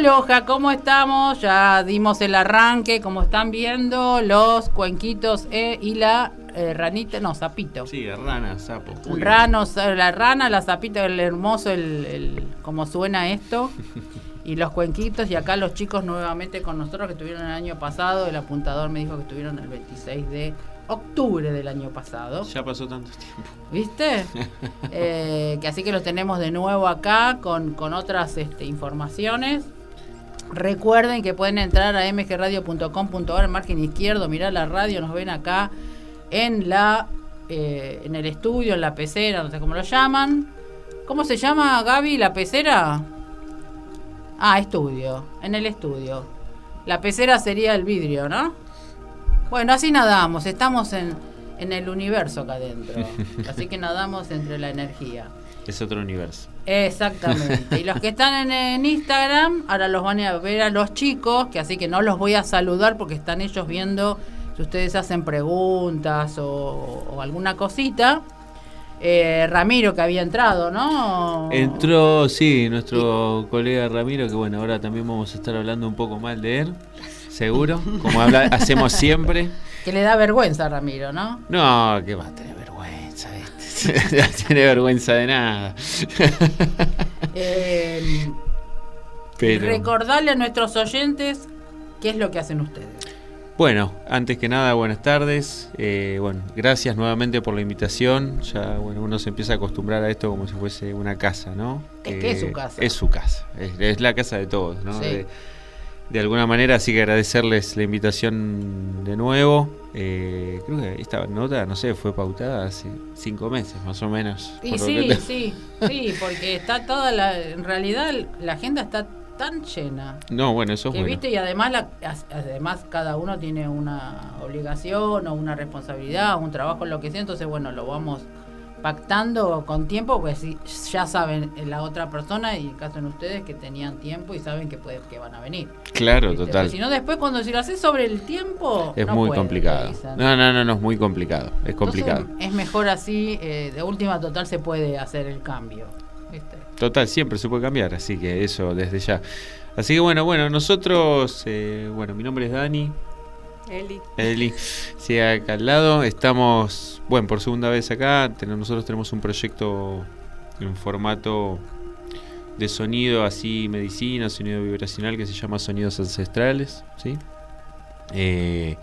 Aloha, ¿cómo estamos? Ya dimos el arranque, como están viendo, los cuenquitos e y la eh, ranita, no, sapito. Sí, rana, sapo. Ranos, la rana, la sapita, el hermoso, el, el cómo suena esto. y los cuenquitos y acá los chicos nuevamente con nosotros que estuvieron el año pasado, el apuntador me dijo que estuvieron el 26 de octubre del año pasado. Ya pasó tanto tiempo. ¿Viste? Eh, que así que los tenemos de nuevo acá con, con otras este, informaciones. Recuerden que pueden entrar a mgradio.com.ar, margen izquierdo, mirar la radio, nos ven acá en la eh, en el estudio, en la pecera, no sé cómo lo llaman. ¿Cómo se llama, Gaby, la pecera? Ah, estudio, en el estudio. La pecera sería el vidrio, ¿no? Bueno, así nadamos, estamos en, en el universo acá adentro. Así que nadamos entre la energía. Es otro universo. Exactamente. Y los que están en, en, Instagram, ahora los van a ver a los chicos, que así que no los voy a saludar porque están ellos viendo si ustedes hacen preguntas o, o alguna cosita. Eh, Ramiro que había entrado, ¿no? Entró, sí, nuestro colega Ramiro, que bueno, ahora también vamos a estar hablando un poco mal de él, seguro, como habla, hacemos siempre. Que le da vergüenza a Ramiro, ¿no? No, que va a tener. no tiene vergüenza de nada. eh, Pero... Recordarle a nuestros oyentes qué es lo que hacen ustedes. Bueno, antes que nada, buenas tardes. Eh, bueno, gracias nuevamente por la invitación. Ya, bueno, uno se empieza a acostumbrar a esto como si fuese una casa, ¿no? Es que es su casa. Es su casa. Es, es la casa de todos, ¿no? Sí. De, de, alguna manera, así que agradecerles la invitación de nuevo. Eh, creo que esta nota, no sé, fue pautada hace cinco meses, más o menos. Sí, sí, te... sí, sí, porque está toda la. En realidad, la agenda está tan llena. No, bueno, eso es que, bueno. ¿viste? Y además, la, además cada uno tiene una obligación o una responsabilidad, un trabajo, lo que sea. Entonces, bueno, lo vamos pactando con tiempo, pues ya saben la otra persona y en caso en ustedes que tenían tiempo y saben que, puede, que van a venir. Claro, ¿viste? total. si no, después cuando si lo haces sobre el tiempo... Es no muy puede, complicado. No, no, no, no, es muy complicado. Es complicado. Entonces, es mejor así, eh, de última total se puede hacer el cambio. ¿viste? Total, siempre se puede cambiar, así que eso desde ya. Así que bueno, bueno, nosotros, eh, bueno, mi nombre es Dani. Eli. Eli, sí, acá al lado. Estamos, bueno, por segunda vez acá. Nosotros tenemos un proyecto en formato de sonido, así medicina, sonido vibracional, que se llama Sonidos Ancestrales, ¿sí? Eh,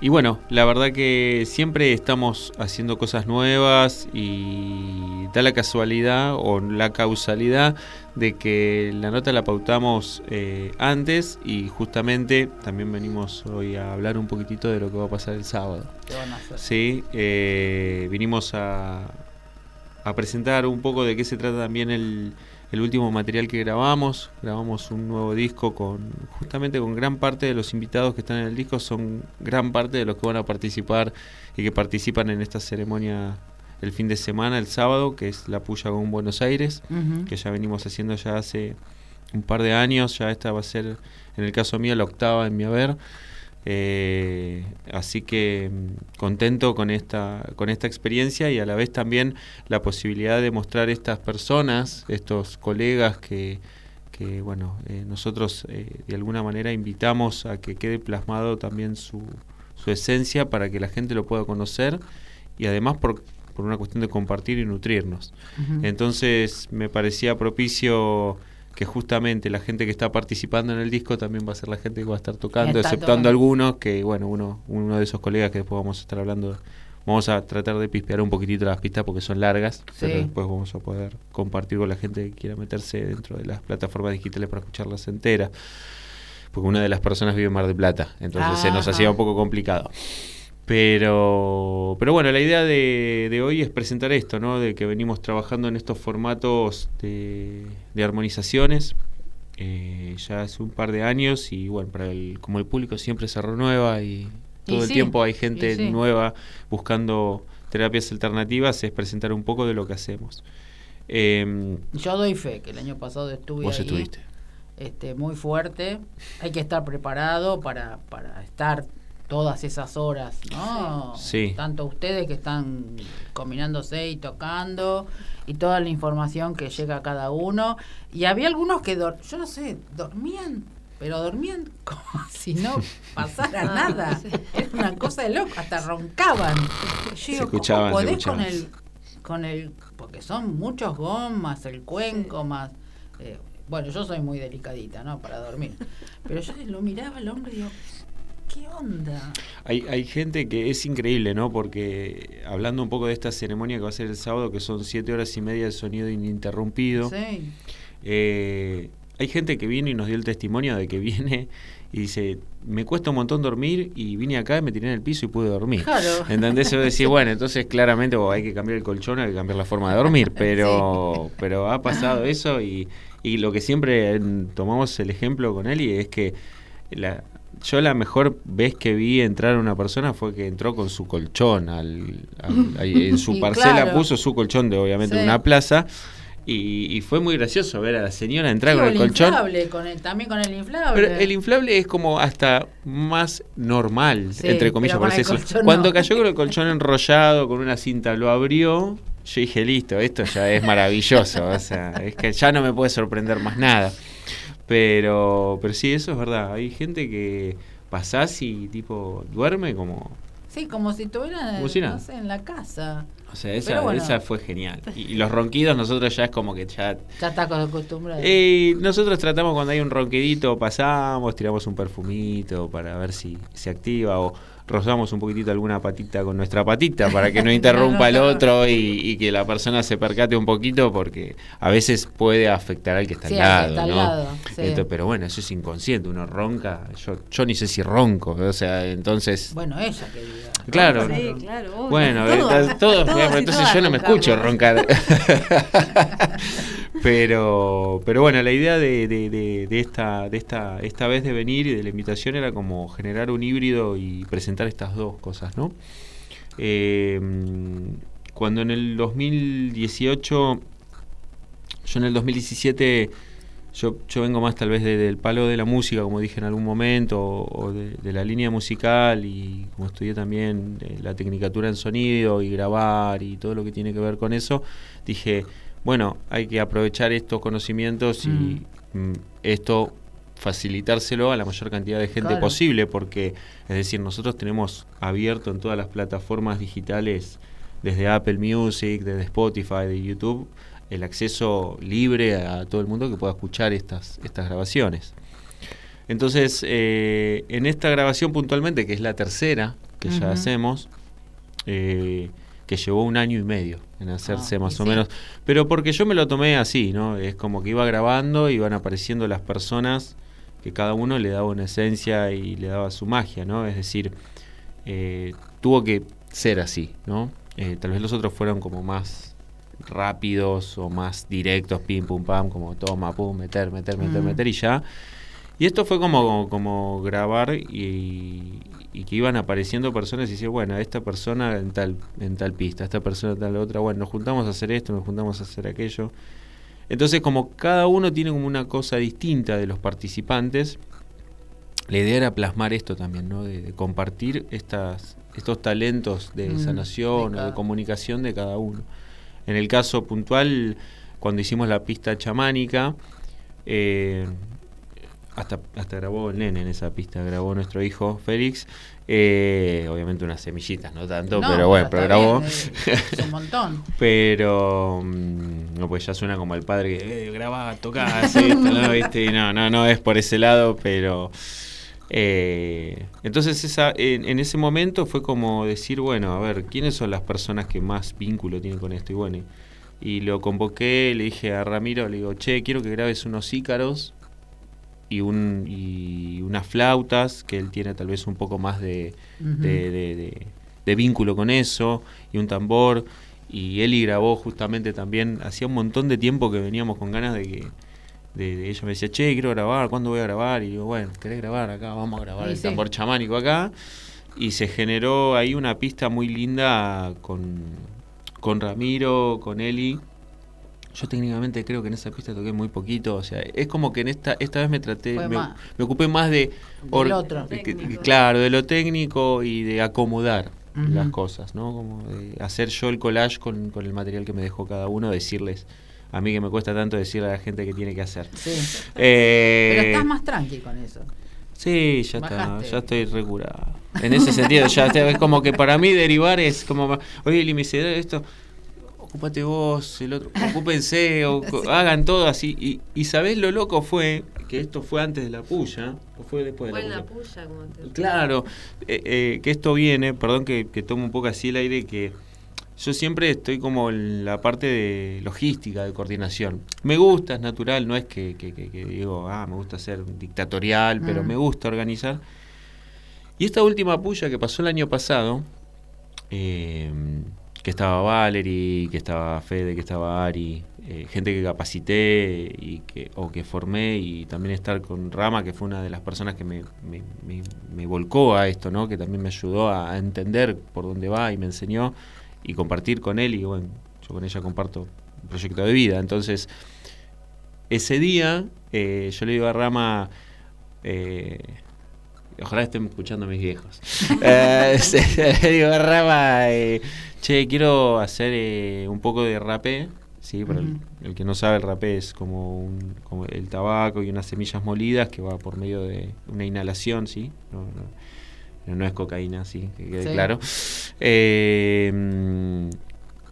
y bueno, la verdad que siempre estamos haciendo cosas nuevas y da la casualidad o la causalidad de que la nota la pautamos eh, antes y justamente también venimos hoy a hablar un poquitito de lo que va a pasar el sábado. ¿Qué van a hacer? Sí, eh, vinimos a, a, presentar un poco de qué se trata también el, el último material que grabamos. Grabamos un nuevo disco con justamente con gran parte de los invitados que están en el disco, son gran parte de los que van a participar y que participan en esta ceremonia el fin de semana, el sábado, que es la Puya con Buenos Aires, uh -huh. que ya venimos haciendo ya hace un par de años, ya esta va a ser, en el caso mío, la octava en mi haber. Eh, así que mm, contento con esta, con esta experiencia y a la vez también la posibilidad de mostrar estas personas, estos colegas que, que bueno, eh, nosotros eh, de alguna manera invitamos a que quede plasmado también su, su esencia para que la gente lo pueda conocer y además por, por una cuestión de compartir y nutrirnos. Uh -huh. Entonces me parecía propicio que justamente la gente que está participando en el disco también va a ser la gente que va a estar tocando, Está exceptuando tocando. algunos que, bueno, uno, uno de esos colegas que después vamos a estar hablando, vamos a tratar de pispear un poquitito las pistas porque son largas, Sí. pero después vamos a poder compartir con la gente que quiera meterse dentro de las plataformas digitales para escucharlas enteras. Porque una de las personas vive en Mar del Plata, entonces se nos hacía un poco complicado. Pero, pero bueno, la idea de, de hoy es presentar esto, ¿no? De que venimos trabajando en estos formatos de, de armonizaciones eh, ya hace un par de años y bueno, para el, como el público siempre se renueva y todo Y el sí, tiempo hay gente sí. nueva buscando terapias alternativas, es presentar un poco de lo que hacemos. Eh, Yo doy fe que el año pasado estuve vos ahí, estuviste. este, muy fuerte. Hay que estar preparado para, para estar todas esas horas, ¿no? Sí. Tanto ustedes que están combinándose y tocando y toda la información que llega a cada uno. Y había algunos que, dor- yo no sé, dormían, pero dormían como si no pasara Ah, nada. sí. Era una cosa de loco, hasta roncaban. Yo digo, ¿cómo escuchaban, se podés escuchaban. con el, con el, porque son muchos gomas, el cuenco más... eh, bueno, yo soy muy delicadita, ¿no? Para dormir. Pero yo lo miraba al hombre y digo, ¿qué onda? Hay, hay gente que es increíble, ¿no? Porque hablando un poco de esta ceremonia que va a ser el sábado, que son siete horas y media de sonido ininterrumpido, Sí. eh, hay gente que viene y nos dio el testimonio de que viene y dice, me cuesta un montón dormir y vine acá y me tiré en el piso y pude dormir. Claro. ¿Entendés? Yo decía, bueno, entonces claramente oh, hay que cambiar el colchón, hay que cambiar la forma de dormir, pero, pero ha pasado eso y, y lo que siempre mm, tomamos el ejemplo con él y es que la, yo la mejor vez que vi entrar a una persona fue que entró con su colchón, al, al- en su parcela claro. puso su colchón de obviamente Sí. una plaza y, y fue muy gracioso ver a la señora entrar Sí, con el colchón. inflable, con el- también con el inflable. Pero el inflable es como hasta más normal, Sí, entre comillas, por eso. Cuando cayó con el colchón enrollado, con una cinta, lo abrió, yo dije, listo, esto ya es maravilloso. o sea, es que ya no me puede sorprender más nada. Pero, pero sí, eso es verdad. Hay gente que pasás y tipo duerme como... Sí, como si estuviera no sé, en la casa. O sea, esa, bueno. esa fue genial. Y, y los ronquidos nosotros ya es como que ya Ya está acostumbrado. Eh, nosotros tratamos cuando hay un ronquidito, pasamos, tiramos un perfumito para ver si se activa o rozamos un poquitito alguna patita con nuestra patita para que no interrumpa al otro y, y que la persona se percate un poquito porque a veces puede afectar al que está Sí, al lado. al ¿no? lado, sí. Entonces, pero bueno, eso es inconsciente, uno ronca, yo, yo ni sé si ronco, o sea, entonces... Bueno, ella que diga. Claro. Sí, claro. obvio. Bueno, Todos, eh, todos, todos entonces yo no me roncamos. escucho roncar. pero, pero bueno, la idea de, esta, de esta, esta vez de venir y de la invitación era como generar un híbrido y presentar estas dos cosas, ¿no? Eh, cuando en el 2018, yo en el 2017 yo, yo vengo más tal vez de- del palo de la música, como dije en algún momento, o, o de, de la línea musical, y como estudié también eh, la tecnicatura en sonido y grabar y todo lo que tiene que ver con eso, dije, bueno, hay que aprovechar estos conocimientos y mm, esto facilitárselo a la mayor cantidad de gente Claro. posible, porque es decir, nosotros tenemos abierto en todas las plataformas digitales, desde Apple Music, desde Spotify, de YouTube, el acceso libre a todo el mundo que pueda escuchar estas, estas grabaciones. Entonces, eh, en esta grabación puntualmente, que es la tercera que ya hacemos, eh, que llevó un año y medio en hacerse Ah, más y o sí. menos, pero porque yo me lo tomé así, ¿no? Es como que iba grabando, iban apareciendo las personas que cada uno le daba una esencia y le daba su magia, ¿no? Es decir, eh, tuvo que ser así, ¿no? Eh, tal vez los otros fueron como más rápidos o más directos, pim, pum, pam, como toma, pum, meter, meter, meter, Mm. meter y ya. Y esto fue como, como grabar y, y que iban apareciendo personas y decir, bueno, esta persona en tal, en tal pista, esta persona en tal otra, bueno, nos juntamos a hacer esto, nos juntamos a hacer aquello. Entonces, como cada uno tiene como una cosa distinta de los participantes, la idea era plasmar esto también, ¿no? De, de compartir estas, estos talentos de Mm, sanación de o de comunicación de cada uno. En el caso puntual, cuando hicimos la pista chamánica, eh, hasta, hasta grabó el nene en esa pista, grabó nuestro hijo Félix. eh, obviamente unas semillitas, no tanto, No, pero bueno, pero grabó. eh, es un montón. Pero mm, no, pues ya suena como el padre que eh, graba, toca, hace esto, ¿no? ¿Viste? Y no, no, no es por ese lado, pero eh, entonces esa, en, en ese momento fue como decir, bueno, a ver, ¿quiénes son las personas que más vínculo tienen con esto? Y bueno, y lo convoqué, le dije a Ramiro, le digo, che, quiero que grabes unos ícaros y, un, y unas flautas, que él tiene tal vez un poco más de, de, de- de- de vínculo con eso, y un tambor. Y Eli grabó justamente también, hacía un montón de tiempo que veníamos con ganas de que de, ella me decía, che, quiero grabar, ¿cuándo voy a grabar? Y digo, bueno, ¿querés grabar acá? Vamos a grabar el sí. tambor chamánico acá. Y se generó ahí una pista muy linda con, con Ramiro, con Eli. Yo técnicamente creo que en esa pista toqué muy poquito, o sea, es como que en esta esta vez me traté, me, ocupé más de... Del otro. de que- claro, de lo técnico y de acomodar las cosas, ¿no? Como de hacer yo el collage con, con el material que me dejó cada uno, decirles, a mí que me cuesta tanto decirle a la gente qué tiene que hacer. Sí. Eh, Pero estás más tranqui con eso. Sí, ya está, Bajaste. ya estoy recurado. En ese sentido, ya es como que para mí derivar es como, oye, dice esto, ocúpate vos, el otro, ocúpense, o, hagan todo así. Y, y sabés lo loco fue que esto fue antes de la puya, o fue después Fue de en la la puya. puya, como te Claro, eh, eh, que esto viene, perdón que, que tomo un poco así el aire, que yo siempre estoy como en la parte de logística, de coordinación. Me gusta, es natural, no es que, que- que- que digo, ah, me gusta ser dictatorial, pero Mm. me gusta organizar. Y esta última puya que pasó el año pasado, eh, que estaba Valerie, que estaba Fede, que estaba Ari, eh, gente que capacité y que, o que formé, y también estar con Rama, que fue una de las personas que me, me- volcó a esto, ¿no? que también me ayudó a entender por dónde va y me enseñó, y compartir con él, y bueno, yo con ella comparto un proyecto de vida. Entonces, ese día, eh, yo le digo a Rama, eh, ojalá estén escuchando mis viejos. Eh, digo a Rama, eh, che, quiero hacer eh, un poco de rapé. Sí, para el, que no sabe, el rapé es como, un- como el tabaco y unas semillas molidas que va por medio de una inhalación, ¿sí? No, no, no es cocaína, sí, que quede Sí. claro. Eh, mm,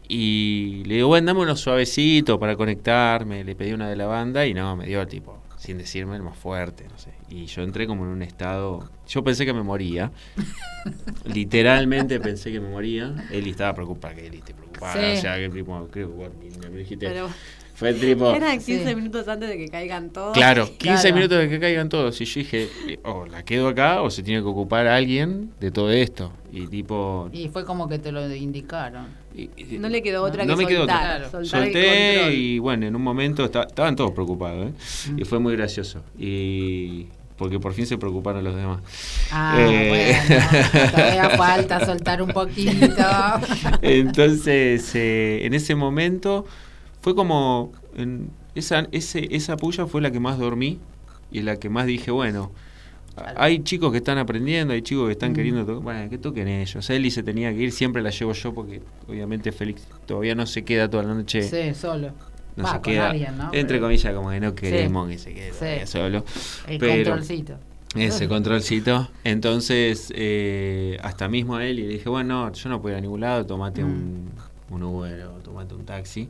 y le digo, bueno, dame unos suavecitos para conectarme. Le pedí una de la banda y no, me dio tipo, sin decirme, el más fuerte, no sé. Y yo entré como en un estado. Yo pensé que me moría. Literalmente pensé que me moría. Eli estaba preocupada, que Eli esté preocupada. Sí. O sea, que tipo, creo que me dijiste. Pero Fue tipo. eran 15 Sí. minutos antes de que caigan todos. Claro, 15 Claro. minutos de que caigan todos. Y yo dije, eh, o la quedo acá o se tiene que ocupar alguien de todo esto. Y tipo. Y fue como que te lo indicaron. y- y- No le quedó otra No que me quedó otra. soltar. El Solté y bueno, en un momento esta- estaban todos preocupados. ¿eh? Mm. Y fue muy gracioso. Y porque por fin se preocuparon los demás. Ah, Eh. bueno. Todavía falta soltar un poquito. Entonces, eh, en ese momento fue como. en- esa, ese, esa puya fue la que más dormí y la que más dije, bueno. Claro. Hay chicos que están aprendiendo, hay chicos que están Mm. queriendo tocar. Bueno, que toquen ellos. Eli se tenía que ir, siempre la llevo yo porque obviamente Félix todavía no se queda toda la noche. Sí, solo. No Va, se con queda. alguien, ¿no? Entre Pero- comillas, como que no queremos que se quede Sí. solo. El pero- controlcito. Ese controlcito. Entonces, eh, hasta mismo a él y le dije, bueno, no, yo no puedo ir a ningún lado, tomate Mm. un, un Uber o tomate un taxi.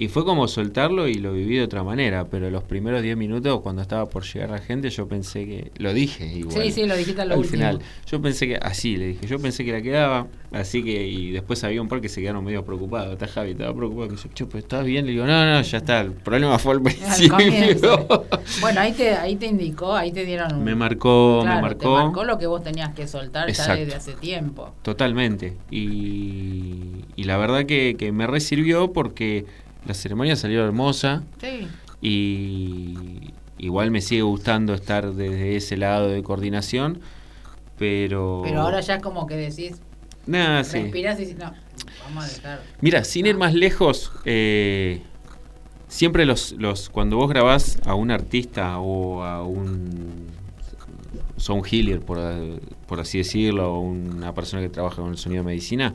Y fue como soltarlo y lo viví de otra manera, pero los primeros 10 minutos, cuando estaba por llegar la gente, yo pensé que, lo dije igual. Sí, sí, lo dijiste a lo al último. final. Yo pensé que, así le dije, yo pensé que la quedaba, así que, y después había un par que se quedaron medio preocupados. Está Javi, estaba preocupado, que dice, che, pues estás bien, le digo, no, no, ya está, el problema fue al principio. Bueno, ahí te, ahí te indicó, ahí te dieron un... me marcó, Claro, me te marcó. marcó lo que vos tenías que soltar ya desde hace tiempo. Totalmente. Y, y la verdad que, que me resirvió porque la ceremonia salió hermosa Sí. y igual me sigue gustando estar desde ese lado de coordinación, pero... Pero ahora ya como que decís, Nada, sí. respirás y decís, no, vamos a dejar. Mira, sin ir más lejos, eh, siempre los, los cuando vos grabás a un artista o a un sound healer, por, por así decirlo, o una persona que trabaja con el sonido de medicina,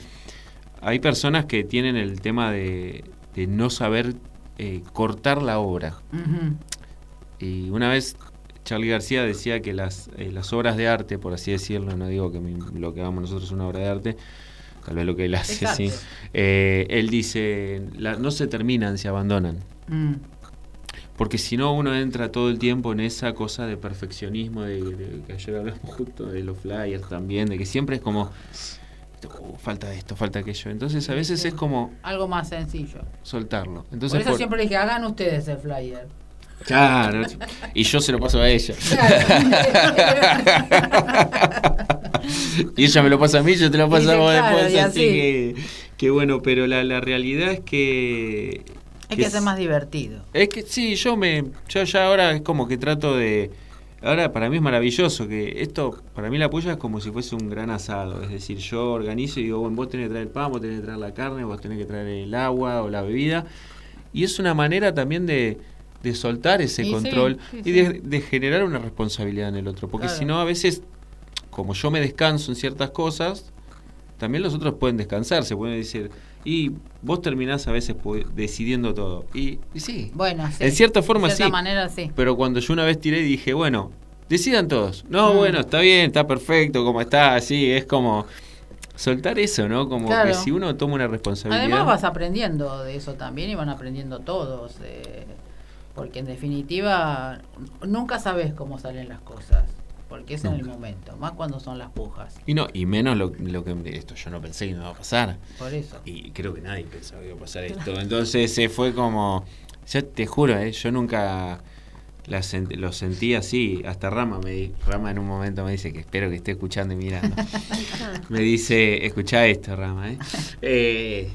hay personas que tienen el tema de, de no saber eh, cortar la obra. Y una vez Charlie García decía que las, eh, las obras de arte, por así decirlo, no digo que mi- lo que hagamos nosotros es una obra de arte, tal vez lo que él hace, Exacto. sí. Eh, él dice, la- no se terminan, se abandonan. Mm. Porque si no, uno entra todo el tiempo en esa cosa de perfeccionismo, de, de- que ayer hablamos justo de los flyers también, de que siempre es como, "Uh, falta esto, falta aquello. Entonces a veces es como Algo más sencillo. soltarlo. Entonces, por eso por- siempre dije, hagan ustedes el flyer. Claro, y yo se lo paso a ella. y ella me lo pasa a mí, yo te lo paso a vos Dice, claro, después. Así que, que bueno, pero la, la realidad es que. Hay que ser más divertido. Es que sí, yo me. Yo ya ahora es como que trato de. Ahora para mí es maravilloso que esto, para mí la puya es como si fuese un gran asado. Es decir, yo organizo y digo, bueno, vos tenés que traer el pan, vos tenés que traer la carne, vos tenés que traer el agua o la bebida. Y es una manera también de, de soltar ese Y sí, control sí, y de, de generar una responsabilidad en el otro. Porque Claro. si no, a veces, como yo me descanso en ciertas cosas, también los otros pueden descansar, se pueden decir, y vos terminás a veces pu- decidiendo todo. Y, y sí, Bueno, sí. En cierta forma, De cierta sí. manera, sí. pero cuando yo una vez tiré y dije, bueno, decidan todos. No, Mm. bueno, está bien, está perfecto, como está, así, es como soltar eso, ¿no? Como Claro. que si uno toma una responsabilidad. Además vas aprendiendo de eso también y van aprendiendo todos. eh, porque en definitiva nunca sabes cómo salen las cosas. Porque es en el momento, más cuando son las pujas. Y no, y menos lo, lo que esto yo no pensé que me iba a pasar. Por eso. Y creo que nadie pensaba que iba a pasar esto. Entonces se fue como. Ya te juro, ¿eh? yo nunca la sent- lo sentí así. Hasta Rama me di- Rama en un momento me dice que espero que esté escuchando y mirando. me dice, escucha esto, Rama, ¿eh? Eh,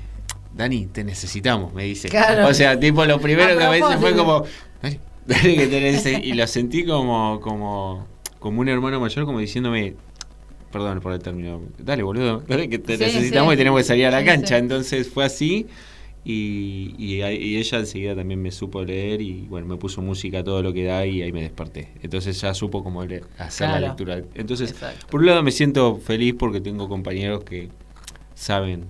Dani, te necesitamos, me dice. Claro. O sea, tipo, lo primero que me dice fue como. Dani, Dani, que te necesi-". Y lo sentí como, como, como un hermano mayor, como diciéndome. Perdón por el término. Dale, boludo. Dale, que te Sí, necesitamos sí. y tenemos que salir a la cancha. Entonces fue así. Y, y, y ella enseguida también me supo leer y bueno, me puso música todo lo que da y ahí me desperté. Entonces ya supo cómo leer- hacer Claro. la lectura. Entonces, Exacto. por un lado me siento feliz porque tengo compañeros que saben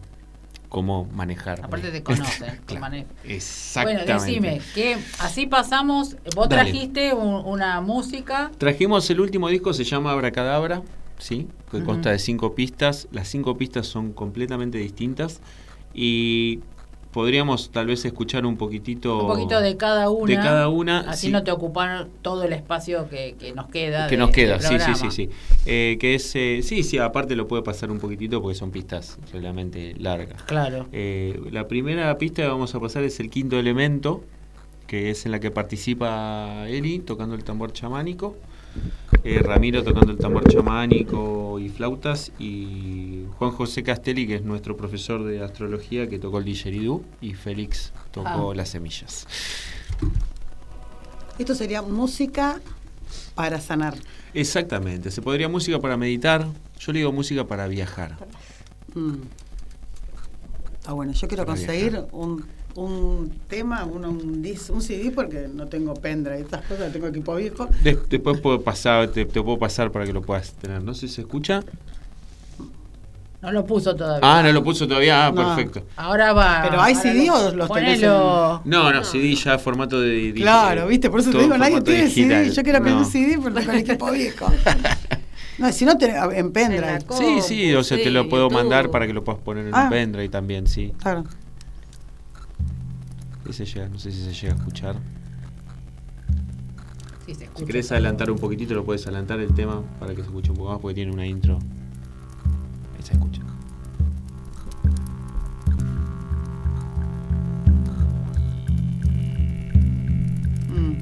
cómo manejar. Aparte te conocen, Claro. Exactamente. Bueno, decime, que así pasamos, vos Dale. trajiste un- una música, Trajimos el último disco, se llama Abracadabra, ¿sí? que consta de cinco pistas. Las cinco pistas son completamente distintas y podríamos tal vez escuchar un poquitito, un poquito de cada una. de cada una. Así sí, no te ocupan todo el espacio que, que nos queda. que de- nos queda, sí, sí, sí, sí. Eh, que es, eh, sí, sí, aparte lo puede pasar un poquitito porque son pistas realmente largas. Claro. Eh, la primera pista que vamos a pasar es el quinto elemento, que es en la que participa Eli tocando el tambor chamánico, eh, Ramiro tocando el tambor chamánico y flautas, y Juan José Castelli, que es nuestro profesor de astrología, que tocó el didgeridoo, y Félix tocó Ah. las semillas. Esto sería música para sanar. Exactamente, se podría música para meditar, yo le digo música para viajar. Mm. Está bueno, yo quiero Para conseguir viajar. un, un tema, un, un, dis- un CD porque no tengo pendrive, estas cosas, tengo equipo viejo. De- después puedo pasar, te, te puedo pasar para que lo puedas tener. No sé si se escucha. No lo puso todavía. Ah, no lo puso todavía. Ah, No. perfecto. Ahora va. Pero ¿hay CD lo- o los tenés ponelo. No, no, CD ya formato de. de- Claro, viste, por eso te digo, nadie tiene digital. CD, yo quiero aprender No. CD pero tengo el equipo viejo. No, si no, te- en En pendrive. Sí, sí, o sea, te lo puedo YouTube. mandar para que lo puedas poner en Ah. un pendrive también, sí. Claro. Ese llega, no sé si se llega a escuchar. Sí, se Si escucha. querés adelantar un poquitito, lo puedes adelantar el tema para que se escuche un poco más, porque tiene una intro. Ahí se escucha. Mm.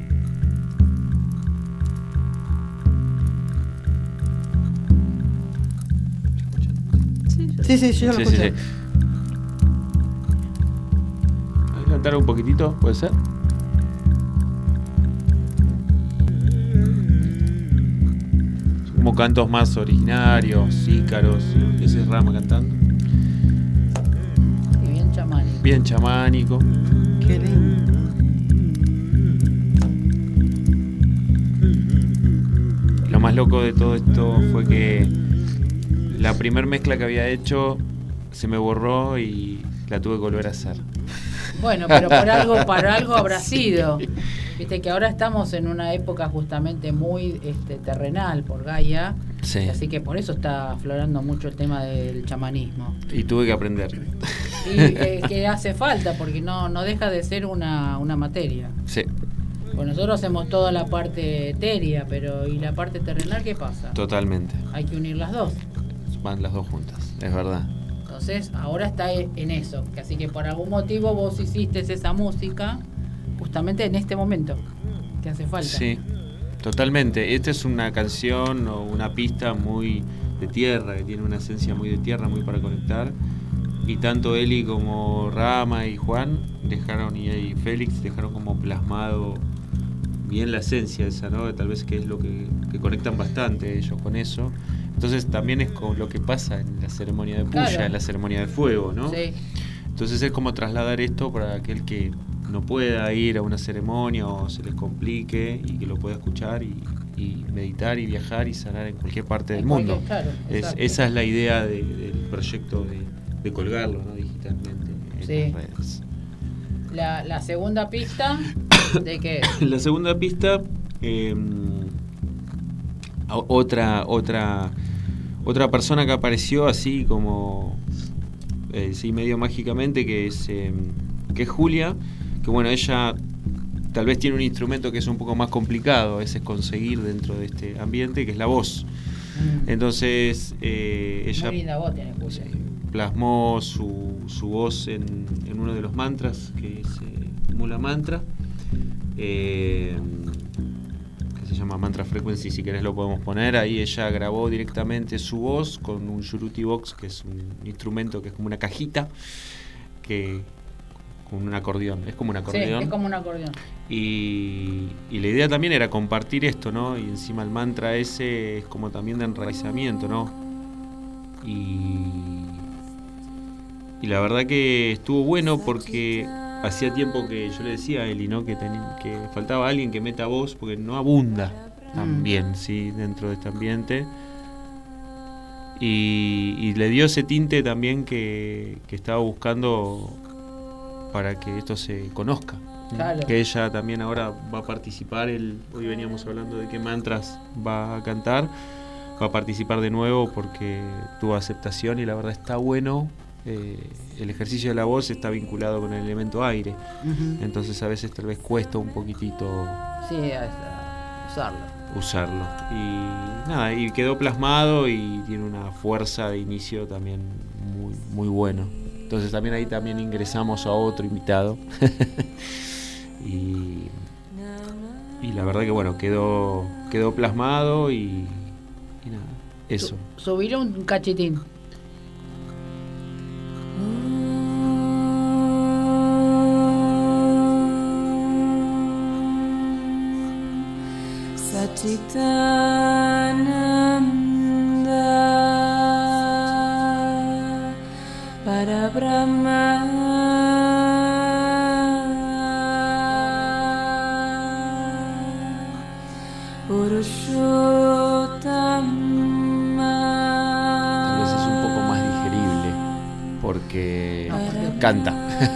Sí, sí, yo lo Sí, sí, escuché. sí. Adelantar un poquitito, puede ser. Son como cantos más originarios, ícaros, ese es Rama cantando. Y bien chamánico. Bien chamánico. Qué lindo. Lo más loco de todo esto fue que la primer mezcla que había hecho se me borró y la tuve que volver a hacer. Bueno, pero por algo, para algo habrá sido. Viste que ahora estamos en una época justamente muy este, terrenal por Gaia. Sí. Así que por eso está aflorando mucho el tema del chamanismo. Y tuve que aprender. Y eh, que hace falta, porque no, no deja de ser una, una materia. Sí, Pues nosotros hacemos toda la parte etérea, pero ¿y la parte terrenal qué pasa? totalmente. Hay que unir las dos. Van las dos juntas, es verdad. Entonces, ahora está e- en eso. Así que por algún motivo vos hiciste esa música justamente en este momento que hace falta. Sí, totalmente. Esta es una canción o una pista muy de tierra, que tiene una esencia muy de tierra, muy para conectar. Y tanto Eli como Rama y Juan dejaron, y Félix dejaron como plasmado bien la esencia esa, ¿no? Tal vez que es lo que, que conectan bastante ellos con eso. Entonces también es con lo que pasa en la ceremonia de puya, Claro. en la ceremonia de fuego, ¿no? Sí. Entonces es como trasladar esto para aquel que no pueda ir a una ceremonia o se les complique y que lo pueda escuchar y, y meditar y viajar y sanar en cualquier parte del En mundo. claro, Es- esa es la idea de- del proyecto de, de colgarlo ¿no? digitalmente en Sí. las redes. La, la segunda pista de que La segunda pista, eh, otra, otra, otra persona que apareció así como, eh, sí, medio mágicamente, que es, eh, que es Julia, que bueno, ella tal vez tiene un instrumento que es un poco más complicado a veces conseguir dentro de este ambiente, que es la voz. mm, Entonces, eh, ella muy linda voz tiene Julia. Sí, plasmó su, su voz en, en uno de los mantras, que es eh, Mula Mantra, eh, llama Mantra Frequency, si querés lo podemos poner. Ahí ella grabó directamente su voz con un Shuruti Box, que es un instrumento que es como una cajita, que con un acordeón, es como un Sí, acordeón. es como un acordeón. Y, y la idea también era compartir esto, ¿no? Y encima el mantra ese es como también de enraizamiento, ¿no? Y, y la verdad que estuvo bueno porque hacía tiempo que yo le decía a Eli, ¿no? Que, teni- que faltaba alguien que meta voz porque no abunda Mm. bien, ¿sí? Dentro de este ambiente. Y, y le dio ese tinte también que, que estaba buscando para que esto se conozca. Que ella también ahora va a participar. El, hoy veníamos hablando de qué mantras va a cantar. Va a participar de nuevo porque tuvo aceptación y la verdad está bueno. Eh, el ejercicio de la voz está vinculado con el elemento aire. Entonces a veces tal vez cuesta un poquitito Sí, a usarlo. usarlo. Y nada, y quedó plasmado y tiene una fuerza de inicio también muy, muy bueno. Entonces también ahí también ingresamos a otro invitado. y, y la verdad que bueno, quedó, quedó plasmado y, y nada, eso. Su- Subile un cachitín. Sachitananda para Brahma Tal vez es un poco más digerible porque canta.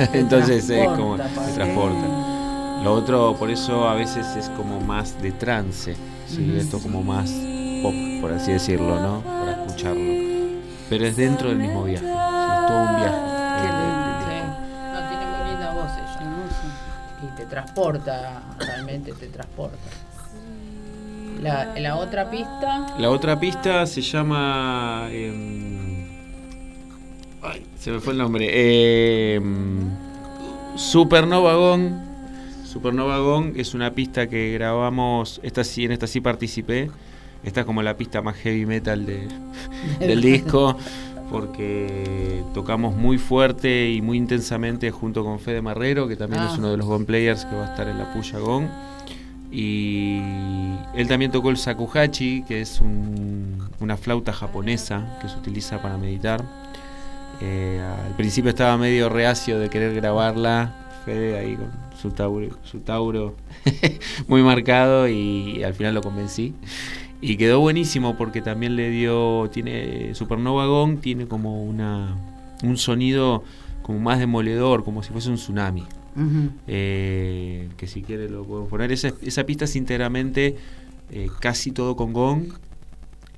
Entonces es como transporta, se transporta. Lo otro, por eso a veces es como más de trance, ¿sí? Esto como más pop, por así decirlo, ¿no? Para escucharlo. Pero es dentro del mismo viaje, ¿sí? es todo un viaje. Eh. Sí. No, tiene muy linda voz ella. Y te transporta, realmente te transporta. La, la otra pista. La otra pista se llama... em, ay, se me fue el nombre. em, Supernova Gong. Supernova Gong es una pista que grabamos, esta sí, en esta sí participé. Esta es como la pista más heavy metal de, del disco, porque tocamos muy fuerte y muy intensamente junto con Fede Marrero, que también Ah. es uno de los Gong Players que va a estar en la Puya Gong. Y él también tocó el sakuhachi, que es un- una flauta japonesa que se utiliza para meditar. Eh, al principio estaba medio reacio de querer grabarla, Fede ahí con su tauro, su tauro muy marcado y al final lo convencí. Y quedó buenísimo porque también le dio, tiene Supernova Gong, tiene como una, un sonido como más demoledor, como si fuese un tsunami. Eh, que si quiere lo podemos poner. Esa, esa pista es íntegramente eh, casi todo con gong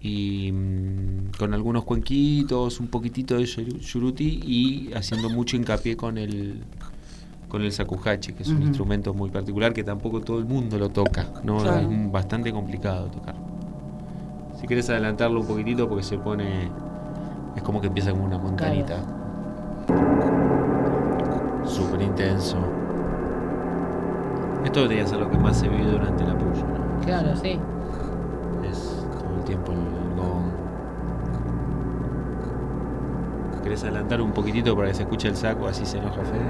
y mm, con algunos cuenquitos, un poquitito de shuruti y haciendo mucho hincapié con el con el sakuhachi, que es un instrumento muy particular que tampoco todo el mundo lo toca, ¿no? Claro. Es bastante complicado tocar. Si quieres adelantarlo un poquitito porque se pone es como que empieza como una montañita. Súper intenso. Esto debería ser lo que más se vive durante la puya, ¿no? Claro, sí. Es todo el tiempo el, el gong. ¿Querés adelantar un poquitito para que se escuche el saco? Así se enoja Fede.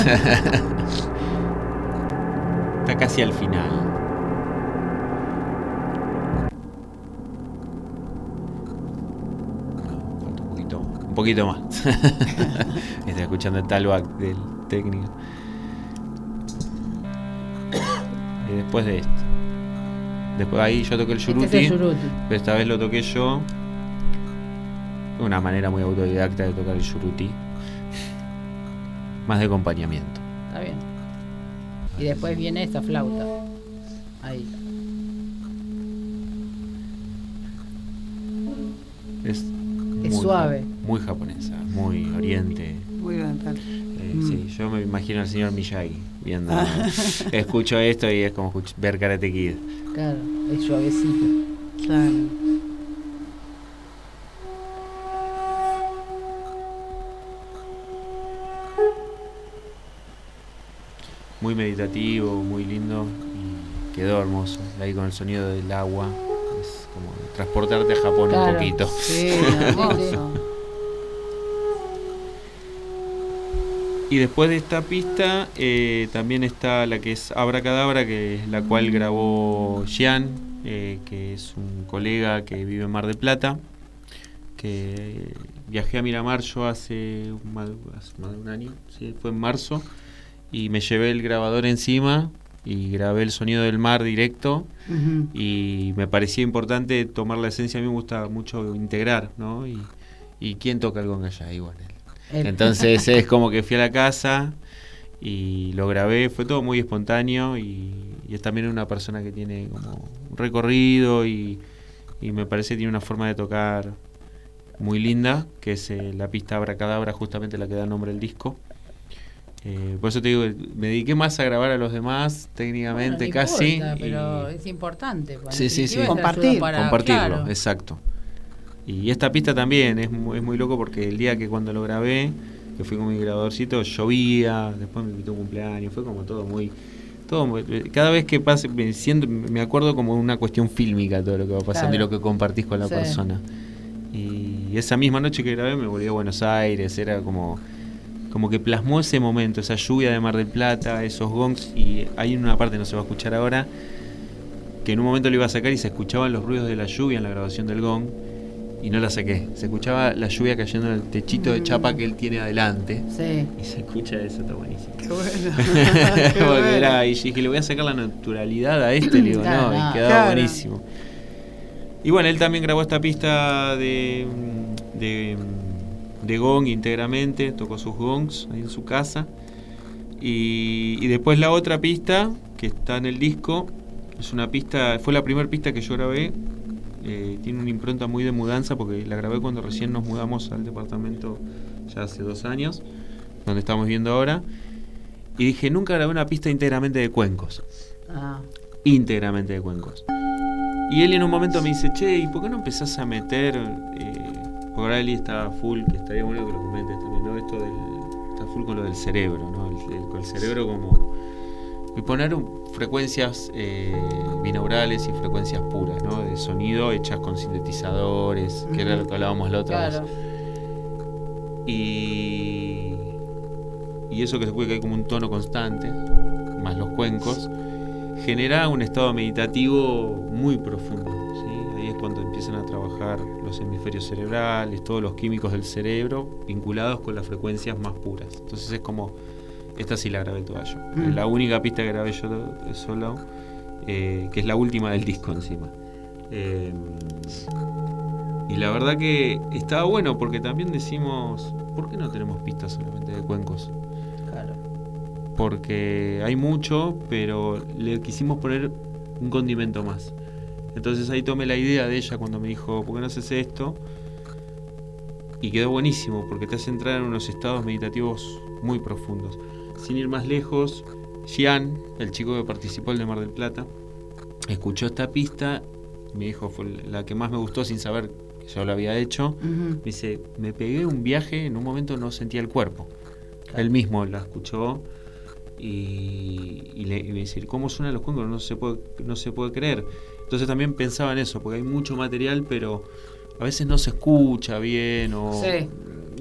Está casi al final. Falta un poquito, un poquito más. Está escuchando el talback del técnico. después de este. Después ahí yo toqué el Este yuruti, es el yuruti. pero esta vez lo toqué yo. Una manera muy autodidacta de tocar el yuruti. Más de acompañamiento. Está bien. Y después viene esta flauta. Ahí. Es, Es muy suave. Muy japonesa, muy oriente. Muy oriental. Eh, Mm. Sí, yo me imagino al señor Miyagi viendo. Ah. escucho esto y es como ver Karate Kid. Claro, es suavecito. Claro. Muy meditativo, muy lindo y quedó hermoso. Ahí con el sonido del agua. Es como transportarte a Japón Claro. un poquito. Sí, hermoso. Y después de esta pista eh, también está la que es Abracadabra, que es la cual grabó Gian, eh, que es un colega que vive en Mar del Plata. Que viajé a Miramar yo hace, un hace más de un año, sí, fue en marzo, y me llevé el grabador encima y grabé el sonido del mar directo y me parecía importante tomar la esencia, a mí me gusta mucho integrar, ¿no? Y, y quién toca el gong allá, igual él. Él. Entonces es como que fui a la casa y lo grabé, fue todo muy espontáneo y, y es también una persona que tiene como un recorrido y, y me parece que tiene una forma de tocar muy linda, que es eh, la pista Abracadabra, justamente la que da nombre al disco. Eh, por eso te digo, me dediqué más a grabar a los demás técnicamente Bueno, no casi. importa, y- pero es importante. Sí, sí, sí. Compartir. para- compartirlo, claro. exacto. Y esta pista también es muy, es muy loco porque el día que cuando lo grabé, que fui con mi grabadorcito, llovía, después me invitó un cumpleaños, fue como todo muy... Todo, muy- cada vez que pase, me, siento, me acuerdo como una cuestión fílmica todo lo que va pasando y lo que compartís con la Sí. persona. Y esa misma noche que grabé me volví a Buenos Aires, era como como que plasmó ese momento, esa lluvia de Mar del Plata, esos gongs, y hay una parte, no se va a escuchar ahora, que en un momento lo iba a sacar y se escuchaban los ruidos de la lluvia en la grabación del gong, y no la saqué. Se escuchaba la lluvia cayendo en el techito de chapa que él tiene adelante, Sí. y se escucha eso, está buenísimo. Qué bueno. Qué bueno. era- y dije, le voy a sacar la naturalidad a este, le digo, Claro, no, no. y quedaba Claro. buenísimo. Y bueno, él también grabó esta pista de, de, de gong íntegramente, tocó sus gongs ahí en su casa. Y, y después la otra pista que está en el disco, es una pista, fue la primera pista que yo grabé. eh, tiene una impronta muy de mudanza porque la grabé cuando recién nos mudamos al departamento ya hace dos años, donde estamos viviendo ahora. Y dije, nunca grabé una pista íntegramente de cuencos. Ah, Íntegramente de cuencos. Y él en un momento me dice, che, ¿y por qué no empezás a meter? Eh, Eli está full, que estaría bueno que lo comentes también, ¿no? Esto del. Está full con lo del cerebro, ¿no? El, el- con el cerebro como. Y poner frecuencias eh, binaurales y frecuencias puras, ¿no? De sonido hechas con sintetizadores, que era lo que hablábamos la otra vez. Y, y eso que se puede caer como un tono constante, más los cuencos, genera un estado meditativo muy profundo. Empiezan a trabajar los hemisferios cerebrales, todos los químicos del cerebro vinculados con las frecuencias más puras. Entonces es como, esta sí la grabé toda yo. Mm. Es la única pista que grabé yo solo, eh, que es la última del disco encima. Eh, y la verdad que estaba bueno porque también decimos, ¿por qué no tenemos pistas solamente de cuencos? claro. Porque hay mucho, pero le quisimos poner un condimento más. Entonces ahí tomé la idea de ella cuando me dijo, ¿por qué no haces esto? Y quedó buenísimo porque te hace entrar en unos estados meditativos muy profundos. Sin ir más lejos, Gian, el chico que participó el de Mar del Plata, escuchó esta pista, me dijo, fue la que más me gustó sin saber que yo lo había hecho. Me dice, me pegué un viaje, en un momento no sentía el cuerpo. Él mismo la escuchó y, y le y me dice, ¿cómo suenan los cuencos? No se, puede, no se puede creer. Entonces también pensaba en eso, porque hay mucho material, pero a veces no se escucha bien o Sí.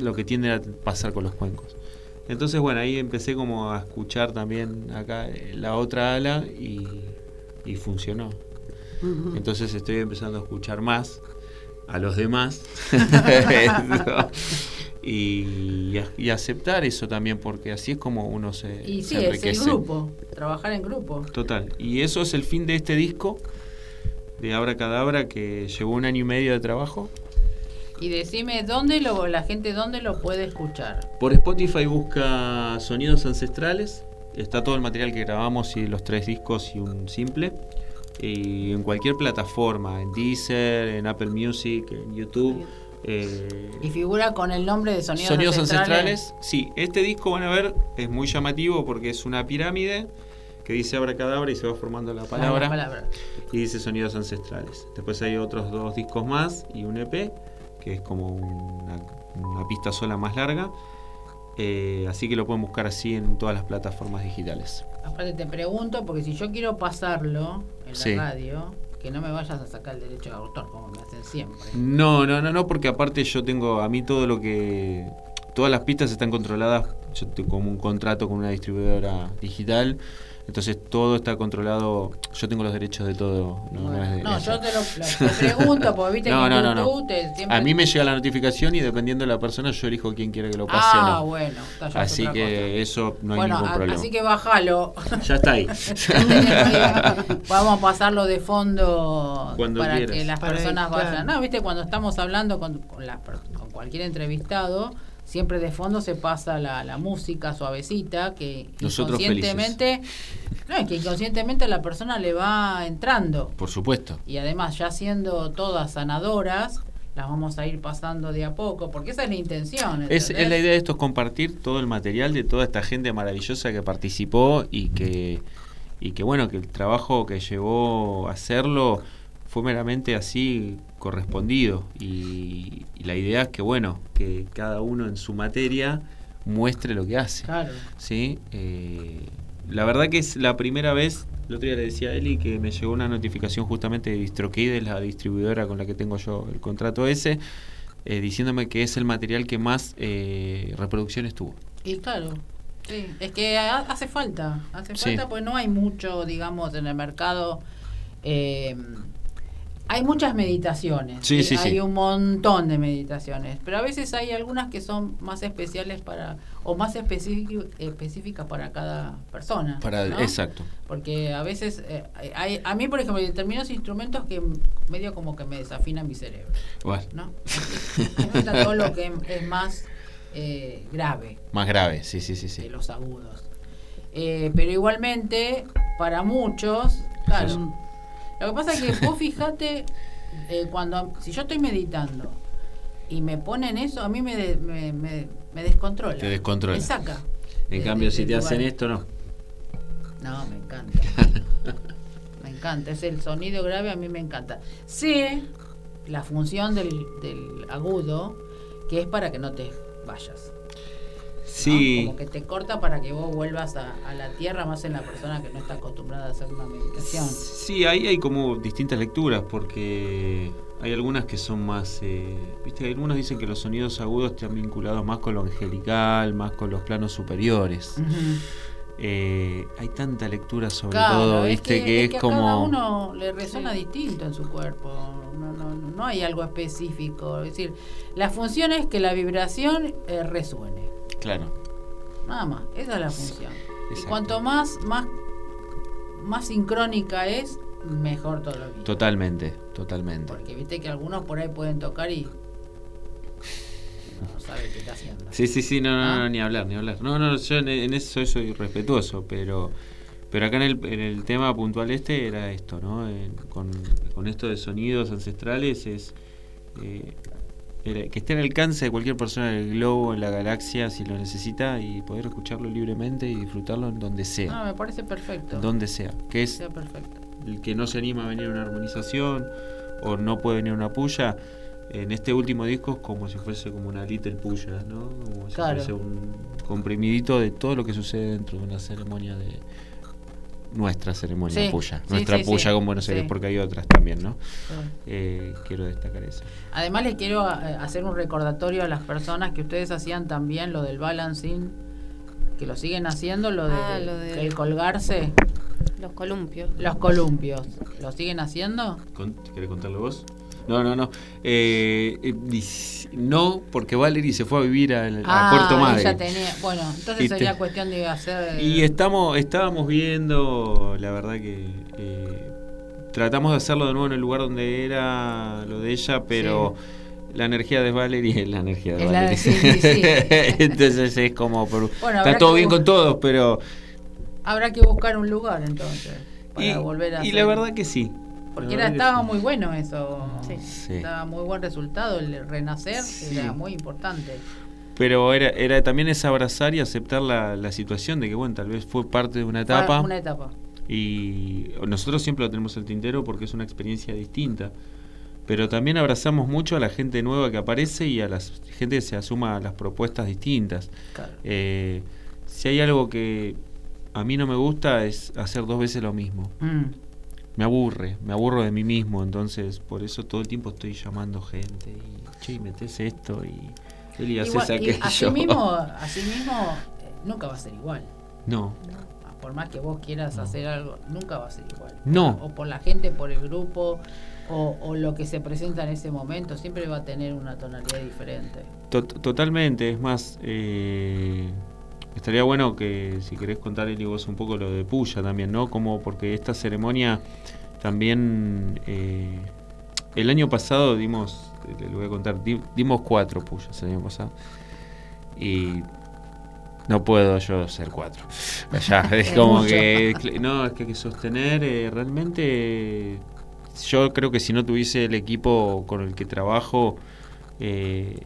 lo que tiende a pasar con los cuencos. Entonces, bueno, ahí empecé como a escuchar también acá eh, la otra ala y, y funcionó. Entonces estoy empezando a escuchar más a los demás y, y aceptar eso también, porque así es como uno se, Y sí, se es el grupo, trabajar en grupo. Total. Y eso es el fin de este disco de Abra Cadabra que llevó un año y medio de trabajo. Y decime dónde lo, la gente dónde lo puede escuchar. Por Spotify busca Sonidos Ancestrales. Está todo el material que grabamos y los tres discos y un simple. Y en cualquier plataforma, en Deezer, en Apple Music, en YouTube. eh, Y figura con el nombre de Sonidos, Sonidos Ancestrales. ancestrales. Sí, este disco van a ver, es muy llamativo porque es una pirámide que dice abracadabra y se va formando la palabra. la palabra. Y dice Sonidos Ancestrales. Después hay otros dos discos más y un EP, que es como una, una pista sola más larga. Eh, así que lo pueden buscar así en todas las plataformas digitales. Aparte te pregunto, porque si yo quiero pasarlo en la Sí. radio, que no me vayas a sacar el derecho de autor, como me hacen siempre. No, no, no, no, porque aparte yo tengo, a mí todo lo que... Todas las pistas están controladas, yo tengo como un contrato con una distribuidora digital, entonces todo está controlado, yo tengo los derechos de todo. No, es de- no, yo te lo lo- te pregunto, porque viste No, que no, en no, no. YouTube te- siempre... A mí me llega la notificación y dependiendo de la persona yo elijo quién quiere que lo pase Ah, o no. bueno. está, Así que eso no hay bueno, ningún a- problema. así que bájalo. Ya está ahí. Vamos a pasarlo de fondo Cuando para quieras. que las Para personas vayan. No, viste, cuando estamos hablando con, con, con cualquier entrevistado, siempre de fondo se pasa la, la música suavecita que Nosotros inconscientemente, no, es que inconscientemente a la persona le va entrando. Por supuesto. Y además, ya siendo todas sanadoras, las vamos a ir pasando de a poco, porque esa es la intención. Es la idea de esto, es compartir todo el material de toda esta gente maravillosa que participó y que, y que bueno, que el trabajo que llevó a hacerlo fue meramente así correspondido. Y, y la idea es que bueno, que cada uno en su materia muestre lo que hace. Claro. ¿sí? Eh, la verdad que es la primera vez, el otro día le decía a Eli que me llegó una notificación justamente de DistroKid, de la distribuidora con la que tengo yo el contrato ese, eh, diciéndome que es el material que más eh, reproducciones tuvo. Y claro, sí, es que ha- hace falta, hace Sí. falta, pues no hay mucho, digamos, en el mercado. eh, hay muchas meditaciones, Sí, y sí, hay sí. un montón de meditaciones, pero a veces hay algunas que son más especiales para, o más específic- específicas para cada persona. Para, ¿no? Exacto. Porque a veces, eh, hay, a mí por ejemplo, hay determinados instrumentos que medio como que me desafinan mi cerebro. Bueno, ¿no? Me gusta todo lo que es más eh, grave más grave, sí, sí, sí, sí. los agudos. Eh, pero igualmente, para muchos, claro. Lo que pasa es que vos fijate, eh, cuando, si yo estoy meditando y me ponen eso, a mí me, de- me, me- me descontrola. Te descontrola. Me saca. En de- cambio, de- si te hacen lugar. esto, no. No, me encanta. me encanta. Es el sonido grave, a mí me encanta. Sé la función del, del agudo, que es para que no te vayas. ¿No? Sí, Como que te corta para que vos vuelvas a, a la tierra, más en la persona que no está acostumbrada a hacer una meditación. Sí, ahí hay como distintas lecturas, porque hay algunas que son más. eh, Viste, algunos dicen que los sonidos agudos están vinculados más con lo angelical, más con los planos superiores. Eh, hay tanta lectura sobre Claro, todo, es viste, que, que, es que a como. cada uno le resuena distinto en su cuerpo. No, no, no, no hay algo específico. Es decir, la función es que la vibración eh, resuene. Claro, Nada más, esa es la función. Y exacto. cuanto más, más, más sincrónica es, mejor todavía. totalmente, totalmente. Porque viste que algunos por ahí pueden tocar y no sabe qué está haciendo. Sí, sí, sí, no, no, ¿Ah? no, ni hablar, ni hablar. No, no, yo en, en eso soy respetuoso, pero pero acá en el, en el tema puntual este era esto, ¿no? En- con, con esto de sonidos ancestrales es eh, que esté al alcance de cualquier persona del globo, en la galaxia, si lo necesita, y poder escucharlo libremente y disfrutarlo en donde sea. No, me parece perfecto. donde sea. Que es sea perfecto. el que no se anima a venir a una armonización o no puede venir a una puya, en este último disco es como si fuese como una little puya, ¿no? Como si Claro. fuese un comprimidito de todo lo que sucede dentro de una ceremonia de nuestra ceremonia Sí, puya, sí, nuestra sí, puya sí, con Buenos Aires sí. porque hay otras también, ¿no? Sí. Eh, quiero destacar eso. Además les quiero eh, hacer un recordatorio a las personas que ustedes hacían también lo del balancing, que lo siguen haciendo, lo de, Ah, lo de- el colgarse, Los columpios. los columpios, ¿lo siguen haciendo? ¿Querés contarlo vos? No, no, no. Eh, eh, no, porque Valerie se fue a vivir al- a, Ah, Puerto Madre. ella tenía. Bueno, entonces Y te- sería cuestión de hacer. Y estamos, estábamos viendo, la verdad que eh, tratamos de hacerlo de nuevo en el lugar donde era lo de ella, pero la energía de Valerie es la energía de Es la- Valerie. sí, sí, sí. Entonces es como, por- Bueno, habrá está todo bien con todos, pero... Habrá que buscar un lugar entonces. Para Y, volver a y hacer. la verdad que sí. Porque era, estaba muy bueno eso. Sí. Sí. Estaba muy buen resultado. El renacer Sí. era muy importante. Pero era, era también es abrazar y aceptar la, la situación de que, bueno, tal vez fue parte de una etapa. Una etapa. Y nosotros siempre lo tenemos el tintero porque es una experiencia distinta. Pero también abrazamos mucho a la gente nueva que aparece y a la gente que se asuma a las propuestas distintas. Claro. Eh, si hay algo que a mí no me gusta es hacer dos veces lo mismo. Mm. Me aburre, me aburro de mí mismo, entonces por eso todo el tiempo estoy llamando gente y, che, metes esto y, haces Igual- y aquello. así mismo, así mismo eh, nunca va a ser igual. No, Por más que vos quieras No. hacer algo, nunca va a ser igual. No. O por la gente, por el grupo, o, o lo que se presenta en ese momento, siempre va a tener una tonalidad diferente. To- totalmente, es más, eh, estaría bueno que si querés contar Eli vos un poco lo de Puya también, ¿no? Como porque esta ceremonia también eh, el año pasado dimos, le voy a contar, di- dimos cuatro Puyas el año pasado y no puedo yo hacer cuatro. Es como que no, es que hay que sostener eh, realmente yo creo que si no tuviese el equipo con el que trabajo eh,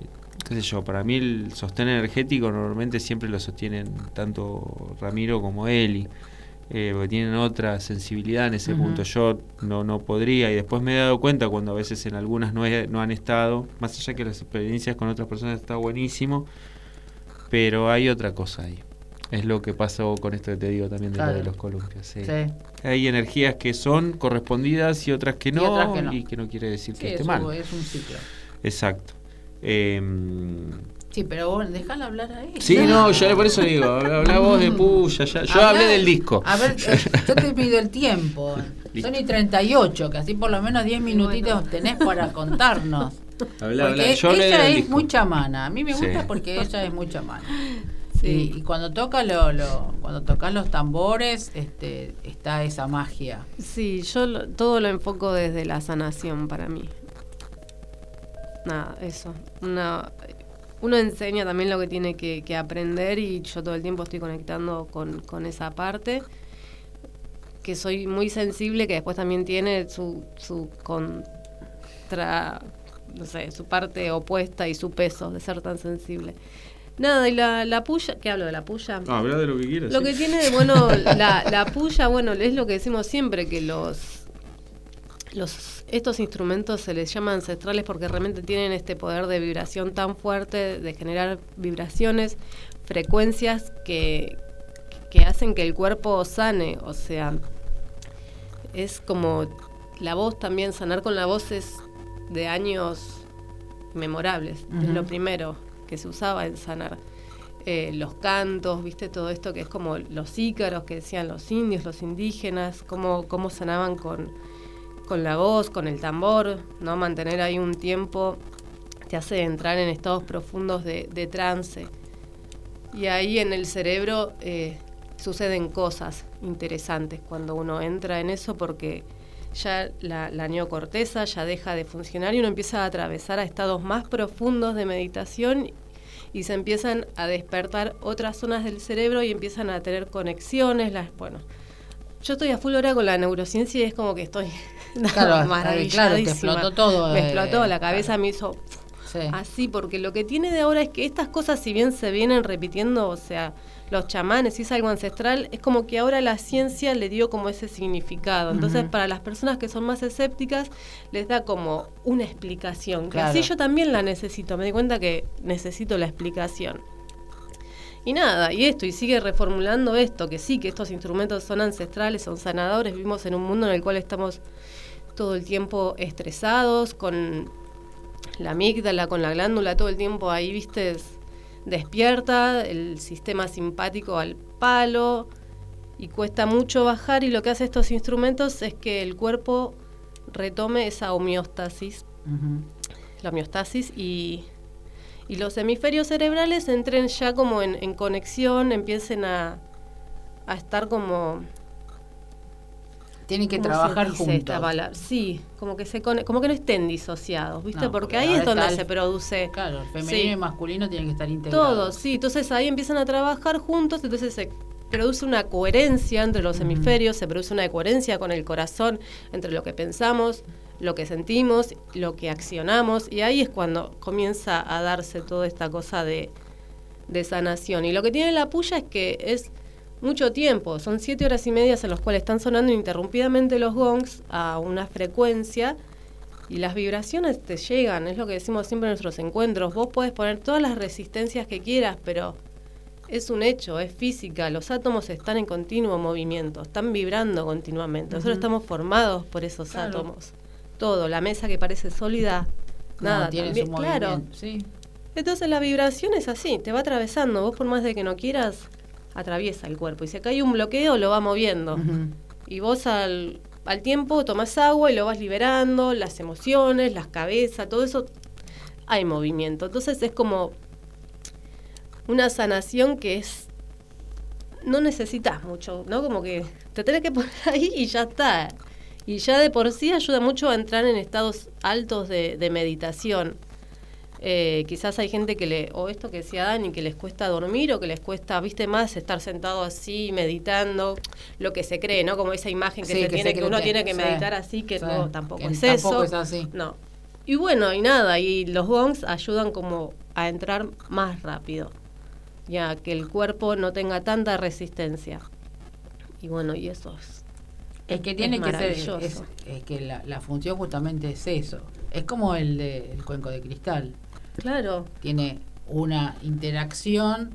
qué sé yo, para mí el sostén energético normalmente siempre lo sostienen tanto Ramiro como Eli, eh, porque tienen otra sensibilidad en ese punto. Yo no, no podría y después me he dado cuenta cuando a veces en algunas no, he- no han estado, más allá que las experiencias con otras personas está buenísimo, pero hay otra cosa ahí. Es lo que pasó con esto que te digo también de lo de los columpios. sí. Sí. Hay energías que son correspondidas y otras que Y no, otras que no. y que no quiere decir Sí, que esté es, mal. un- es un ciclo. Exacto. Em, Sí, pero vos dejala hablar a ella. Sí, no, yo por eso digo, habla, vos de Puya, ya, yo Habla- hablé del disco. A ver, eh, yo te pido el tiempo. Listo. Son y 38, que así por lo menos 10 minutitos tenés para contarnos. Habla, Porque habla. Yo hablé ella del es disco. muy chamana. A mí me gusta Sí. porque ella es muy chamana. Sí. Y, y cuando toca lo, lo- cuando tocas los tambores, este, está esa magia. Sí, yo lo- todo lo enfoco desde la sanación para mí. Nada, eso. Una, uno enseña también lo que tiene que, que aprender y yo todo el tiempo estoy conectando con, con esa parte. Que soy muy sensible, que después también tiene su, su contra, no sé, su parte opuesta y su peso de ser tan sensible. Nada, y la, la puya, ¿qué hablo de la puya? Ah, habla de lo que quieras. Lo sí. que tiene de bueno la, la puya, bueno, es lo que decimos siempre, que los, los estos instrumentos se les llama ancestrales porque realmente tienen este poder de vibración tan fuerte, de generar vibraciones, frecuencias que, que hacen que el cuerpo sane. O sea, es como la voz también, sanar con la voz es de años memorables, es lo primero que se usaba en sanar. Eh, los cantos, viste, todo esto que es como los ícaros que decían los indios, los indígenas, cómo, cómo sanaban con, con la voz, con el tambor, ¿no? Mantener ahí un tiempo te hace entrar en estados profundos de, de trance. Y ahí en el cerebro eh, suceden cosas interesantes cuando uno entra en eso porque ya la, la neocorteza ya deja de funcionar y uno empieza a atravesar a estados más profundos de meditación y se empiezan a despertar otras zonas del cerebro y empiezan a tener conexiones. Las, bueno, yo estoy a full hora con la neurociencia y es como que estoy Claro, maravilladísima. claro, te explotó todo, Me eh, explotó, la cabeza claro. me hizo Sí. así, porque lo que tiene de ahora es que estas cosas, si bien se vienen repitiendo, o sea, los chamanes, si es algo ancestral, es como que ahora la ciencia le dio como ese significado. Entonces, para las personas que son más escépticas, les da como una explicación. Que Claro. así yo también la necesito. Me di cuenta que necesito la explicación. Y nada, y esto, y sigue reformulando esto, que sí, que estos instrumentos son ancestrales, son sanadores, vivimos en un mundo en el cual estamos todo el tiempo estresados, con la amígdala, con la glándula todo el tiempo ahí, viste, es- despierta, el sistema simpático al palo, y cuesta mucho bajar, y lo que hace estos instrumentos es que el cuerpo retome esa homeostasis la homeostasis y, y los hemisferios cerebrales entren ya como en, en conexión, empiecen a, a estar como... Tienen que ¿cómo se trabajar juntos. Sí, como que se como que no estén disociados, ¿viste? No, porque, porque ahí es donde se produce Claro, el femenino Sí. y masculino tienen que estar integrados. todo, sí, entonces ahí empiezan a trabajar juntos, entonces se produce una coherencia entre los hemisferios, se produce una coherencia con el corazón, entre lo que pensamos, lo que sentimos, lo que accionamos, y ahí es cuando comienza a darse toda esta cosa de, de sanación. Y lo que tiene la puya es que es mucho tiempo, son siete horas y media en las cuales están sonando ininterrumpidamente los gongs a una frecuencia y las vibraciones te llegan, es lo que decimos siempre en nuestros encuentros. Vos podés poner todas las resistencias que quieras, pero es un hecho, es física. Los átomos están en continuo movimiento, están vibrando continuamente. Nosotros estamos formados por esos Claro. átomos. Todo, la mesa que parece sólida, No, nada, tiene también- su claro. Sí. Entonces la vibración es así, te va atravesando. Vos por más de que no quieras, atraviesa el cuerpo. Y si acá hay un bloqueo, lo va moviendo. Y vos al, al tiempo tomás agua y lo vas liberando, las emociones, las cabezas, todo eso, hay movimiento. Entonces es como una sanación que es... No necesitas mucho, ¿no? Como que te tenés que poner ahí y ya está. Y ya de por sí ayuda mucho a entrar en estados altos de, de meditación. Eh, quizás hay gente que le, o esto que decía Dani, que les cuesta dormir o que les cuesta, viste, más estar sentado así, meditando, lo que se cree, ¿no? Como esa imagen que, Sí, se que tiene, se que uno que- tiene que sí, meditar así, que sí, no, tampoco que es tampoco eso. es así. No. Y bueno, y nada, y los gongs ayudan como a entrar más rápido, ya que el cuerpo no tenga tanta resistencia. Y bueno, y eso es. Es que tiene Es que ser, es, es que la, la función justamente es eso. Es como el de el cuenco de cristal. Claro, Tiene una interacción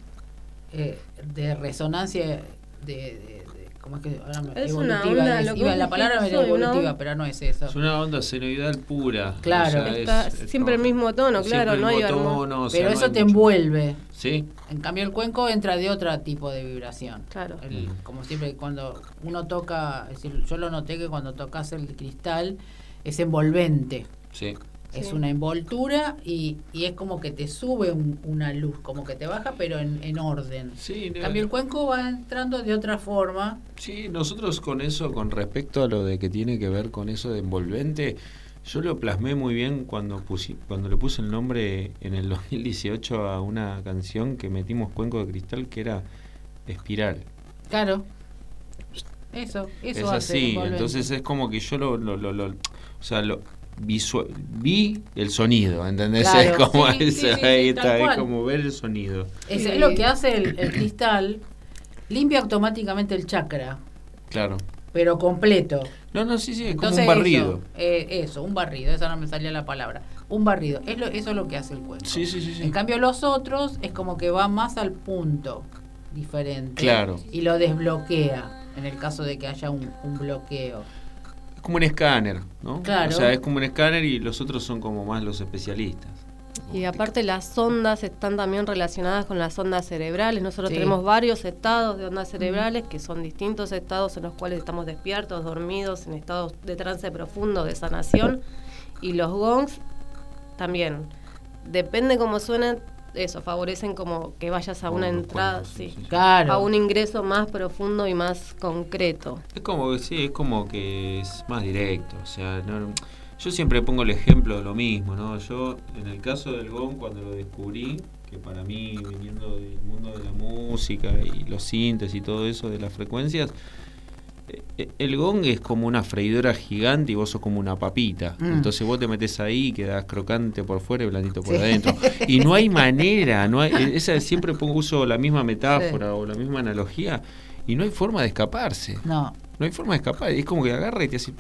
eh, de resonancia de- ¿cómo es que ahora me- Es una evolutiva? onda, es- iba- la palabra era evolutiva, pero no es eso. Es una onda senoidal pura. Claro. o sea, está es- es siempre el mismo tono, claro, el no hay tono, o sea, pero no eso hay te mucho- envuelve. Sí, En cambio el cuenco entra de otro tipo de vibración. Claro. El- como siempre cuando uno toca, es decir, yo lo noté que cuando tocas el cristal es envolvente. sí. Es una envoltura y, y es como que te sube un- una luz, como que te baja, pero en, en orden. Sí, En no- cambio, el cuenco va entrando de otra forma. Sí, nosotros con eso, con respecto a lo de que tiene que ver con eso de envolvente, yo lo plasmé muy bien cuando pusi- cuando le puse el nombre en el 2018 a una canción que metimos Cuenco de Cristal que era Espiral. Claro. Eso, eso es hace así, entonces es como que yo lo, lo, lo, lo- o sea, lo visual, vi el sonido, ¿entendés? Claro, es como sí, sí, eso, sí, sí, ahí tal está, es cual. como ver el sonido. Es, Sí. es lo que hace el, el cristal, limpia automáticamente el chakra, Claro. pero completo. No, no, sí, sí, es Entonces, como un barrido. Eso, eh, eso, un barrido, esa no me salía la palabra. Un barrido, es lo, eso es lo que hace el cuenco. Sí, sí, sí, sí. En cambio, los otros es como que va más al punto diferente. Claro. Y lo desbloquea en el caso de que haya un, un bloqueo. Es como un escáner, ¿no? Claro. O sea, es como un escáner y los otros son como más los especialistas. Y aparte las ondas están también relacionadas con las ondas cerebrales. Nosotros Sí. tenemos varios estados de ondas cerebrales que son distintos estados en los cuales estamos despiertos, dormidos, en estados de trance profundo, de sanación. Y los gongs también. Depende cómo suenan, eso, favorecen como que vayas a una entrada, sí, sí, sí, sí. Claro. a un ingreso más profundo y más concreto. Es como que sí, es como que es más directo. O sea, no- yo siempre pongo el ejemplo de lo mismo, ¿no? Yo, en el caso del gong, cuando lo descubrí, que para mí, viniendo del mundo de la música y los sintes y todo eso de las frecuencias, el gong es como una freidora gigante y vos sos como una papita. Mm. Entonces vos te metes ahí y quedás crocante por fuera y blandito por Sí. adentro. Y no hay manera, no hay, eh, esa siempre pongo uso la misma metáfora o la misma analogía y no hay forma de escaparse. No, No hay forma de escapar. Es como que agarra y te hace.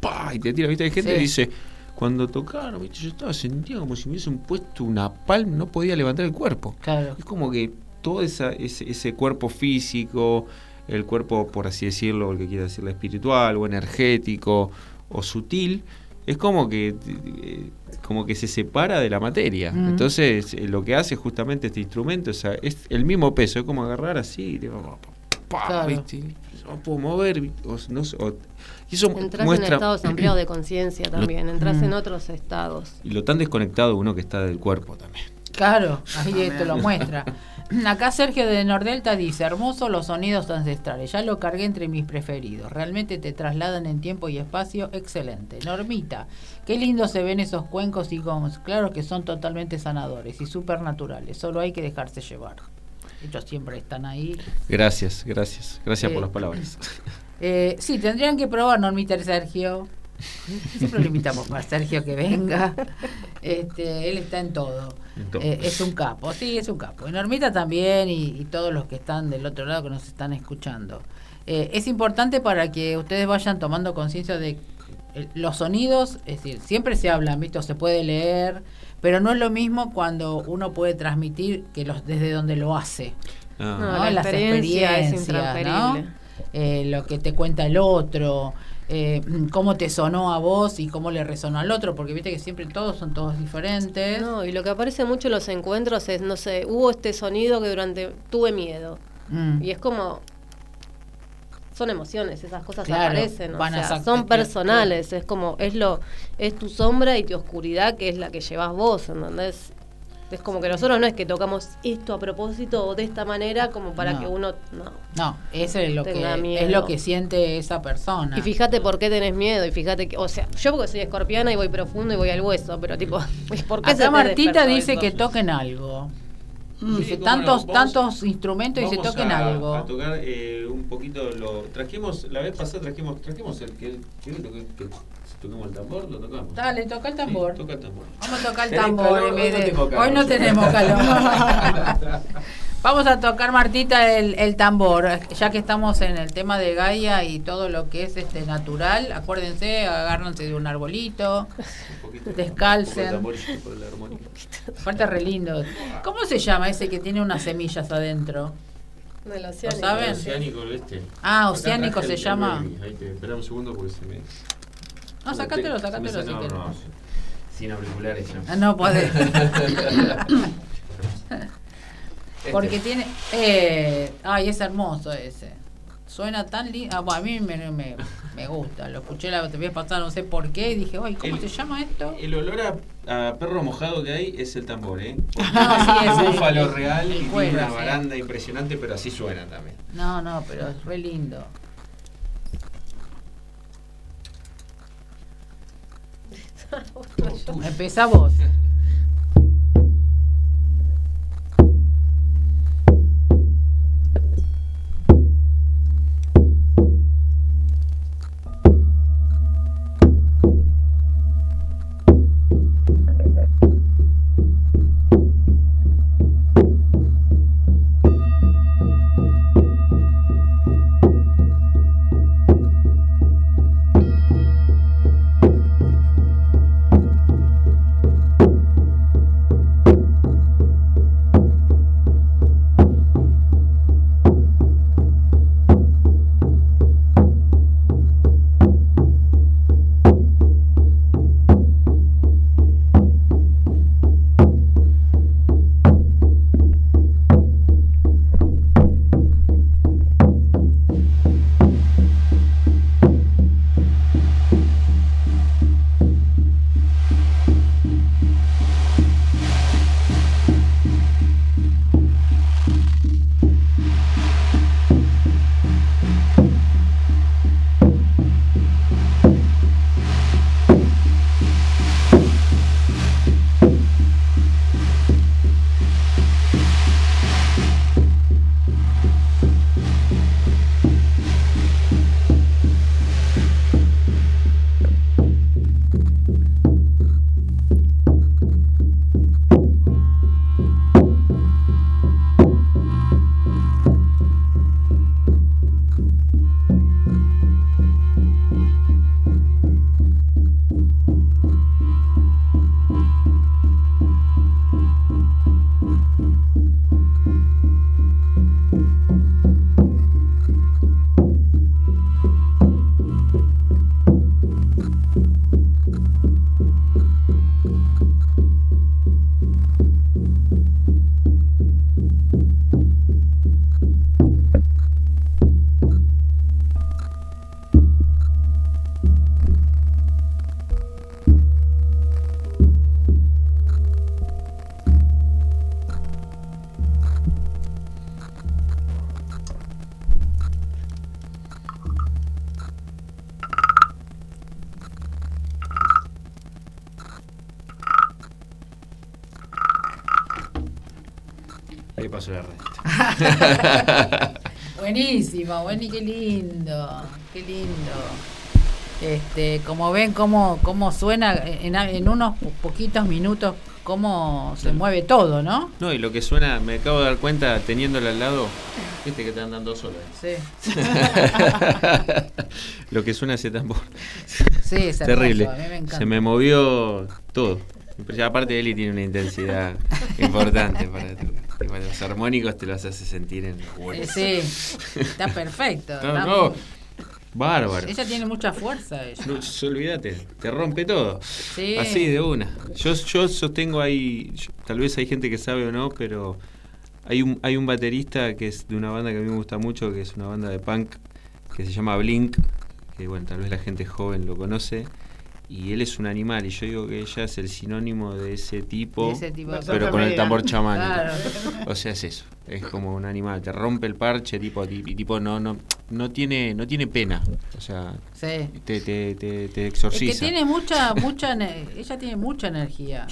¡pah! Y te tira. ¿Viste? Hay gente Sí. que dice. Cuando tocaron, ¿viste? yo estaba sentido como si me hubiesen puesto una palma, no podía levantar el cuerpo. claro. Es como que todo esa, ese, ese cuerpo físico, el cuerpo, por así decirlo, el que quiera decirlo, espiritual o energético o sutil, es como que eh, como que se separa de la materia. Mm. Entonces, eh, lo que hace justamente este instrumento o sea, es el mismo peso, es como agarrar así, y, pa, Claro. ¿viste? No puedo mover, ¿viste? o no sé, o- y eso Entras en muestra estados ampliados de conciencia también, entras Mm. en otros estados. y lo tan desconectado uno que está del cuerpo también. Claro, ahí esto lo muestra. Acá Sergio de Nordelta dice, hermoso los sonidos ancestrales, ya lo cargué entre mis preferidos, realmente te trasladan en tiempo y espacio, excelente. Normita, qué lindo se ven esos cuencos y gongs, claro que son totalmente sanadores y supernaturales, solo hay que dejarse llevar. Ellos siempre están ahí. Gracias, gracias, gracias Eh, por las palabras. Eh, sí, tendrían que probar Normita y Sergio. Siempre lo invitamos a Sergio que venga. Este, él está en todo. Eh, es un capo, sí, es un capo. Y Normita también y, y todos los que están del otro lado que nos están escuchando. Eh, es importante para que ustedes vayan tomando conciencia de los sonidos, es decir, siempre se hablan, ¿viste? O se puede leer, pero no es lo mismo cuando uno puede transmitir que los desde donde lo hace. Ah, No, ¿no? la Las experiencia experiencias. Eh, lo que te cuenta el otro, eh, cómo te sonó a vos y cómo le resonó al otro, porque viste que siempre todos son todos diferentes. No, y lo que aparece mucho en los encuentros es, no sé, hubo este sonido que durante tuve miedo. Mm. Y es como son emociones, esas cosas Claro, aparecen, o sea, son personales, es como es lo es tu sombra y tu oscuridad que es la que llevas vos, ¿entendés? Es como que nosotros no es que tocamos esto a propósito o de esta manera como para No. que uno no. No, eso es lo que miedo. es lo que siente esa persona. Y fíjate por qué tenés miedo y fíjate que, o sea, yo porque soy escorpiana y voy profundo y voy al hueso, pero tipo, ¿por qué Acá Martita dice que toquen algo. Mm. Dice Sí, tantos, no, tantos instrumentos y se toquen a, algo. a tocar eh, un poquito lo trajimos la vez pasada trajimos trajimos el que el que, que, que toquemos el tambor lo tocamos Dale, toca el tambor. Sí, toca el tambor Vamos a tocar el ¿Tenés tambor calor? en vez Hoy no Hoy tenemos calor. Vamos a tocar, Martita, el, el tambor. Ya que estamos en el tema de Gaia y todo lo que es este natural, acuérdense, agárrense de un arbolito. Un poquito, Descalcen. un poco de tambor. Aparte, re lindo. ¿Cómo se llama ese que tiene unas semillas adentro? Del océano. ¿Lo saben? oceánico este Ah, oceánico se el- llama. ahí te espera un segundo porque se me No, sácatelo sale- si no, querés. no, sin auriculares ya. Ah, No podés. Este. Porque tiene. Eh, ay, es hermoso ese. Suena tan lindo. Ah, bueno, a mí me, me, me gusta. Lo escuché la vez pasada, no sé por qué. Y dije, ay, ¿cómo El- se llama esto? El olor a, a perro mojado que hay es el tambor, ¿eh? Porque No, sí, es búfalo el- real el y tiene una sí. baranda impresionante, pero así suena también. No, no, pero es re lindo. Empezá vos. Buenísimo, bueno, qué lindo, qué lindo. Este, como ven cómo, cómo suena en, en unos po- poquitos minutos, cómo se mueve todo, ¿no? No, y lo que suena, me acabo de dar cuenta teniéndola al lado, viste que te andan dos solos. Sí, lo que suena ese tambor. sí, es hermoso, Terrible. a mí me encanta. Se me movió todo. Aparte Eli tiene una intensidad importante para tocar. Tipo, Los armónicos te los hace sentir en los sí, está perfecto. No, está no, muy- Bárbaro. Ella tiene mucha fuerza, ella. No, olvídate, te rompe todo. Sí. Así de una. Yo, yo sostengo ahí, yo- tal vez hay gente que sabe o no, pero hay un, hay un baterista que es de una banda que a mí me gusta mucho, que es una banda de punk que se llama Blink, que bueno, tal vez la gente joven lo conoce. Y él es un animal, y yo digo que ella es el sinónimo de ese tipo, De ese tipo de pero con el tambor chamánico. Claro. O sea, es eso. Es como un animal, te rompe el parche, tipo, y tipo no, no, no tiene, no tiene pena. O sea, Sí. te, te, te, te Es que exorciza. tiene mucha, mucha, ella tiene mucha energía.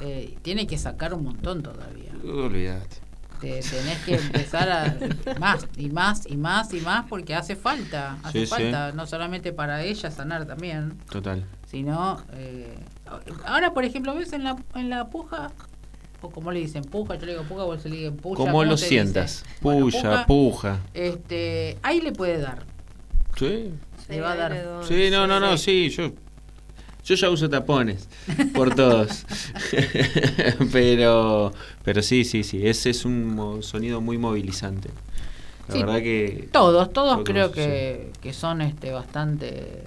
Eh, tiene que sacar un montón todavía. Olvídate. Te, tenés que empezar a más y más y más y más porque hace falta, hace Sí, sí. falta no solamente para ella sanar también, Total. sino eh, ahora por ejemplo ves en la en la puja o como le dicen puja, yo le digo puja, vos le digo puya, Como ¿cómo lo sientas. Bueno, Puya, puja. Este, ahí le puede dar. Sí. Le va a dar. Sí, no, no, no, sí, yo. Yo ya uso tapones por todos. pero pero sí, sí, sí, ese es un sonido muy movilizante. La Sí, verdad que Todos, todos Todos, creo que, que son este bastante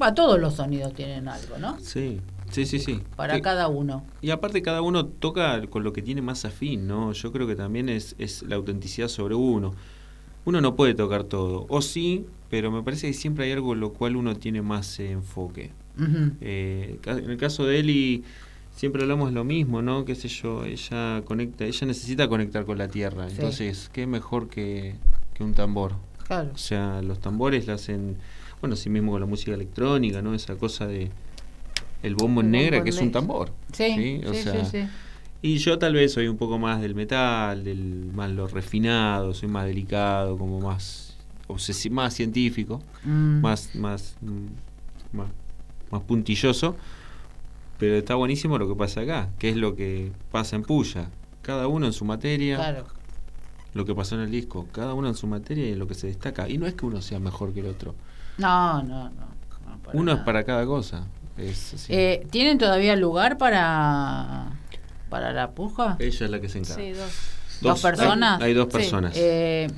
Va, todos los sonidos tienen algo, ¿no? sí. Sí, sí, sí. Para Que- cada uno. Y aparte cada uno toca con lo que tiene más afín, ¿no? Yo creo que también es, es la autenticidad sobre uno. Uno no puede tocar todo, o sí, pero me parece que siempre hay algo en lo cual uno tiene más eh, enfoque. Eh, en el caso de Eli, siempre hablamos lo mismo, ¿no? Qué sé yo, ella conecta, ella necesita conectar con la tierra. Sí. Entonces, ¿qué mejor que, que un tambor? Claro. O sea, los tambores la hacen, bueno, así mismo con la música electrónica, ¿no? Esa cosa de el bombo en El negra, bombo que es un tambor. Sí, sí, O sí, sea. Y yo tal vez soy un poco más del metal, del más lo refinado, soy más delicado, como más más científico Mm. más, más, mm, más, más puntilloso. Pero está buenísimo lo que pasa acá, que es lo que pasa en Puya. Cada uno en su materia, Claro. lo que pasó en el disco, cada uno en su materia y en lo que se destaca. Y no es que uno sea mejor que el otro. No, no, no. uno es para cada cosa. Es así. Eh, ¿Tienen todavía lugar para, para la puja? Ella es la que se encarga. Sí, dos. ¿Dos hay- personas? Hay, dos Sí. personas. Eh,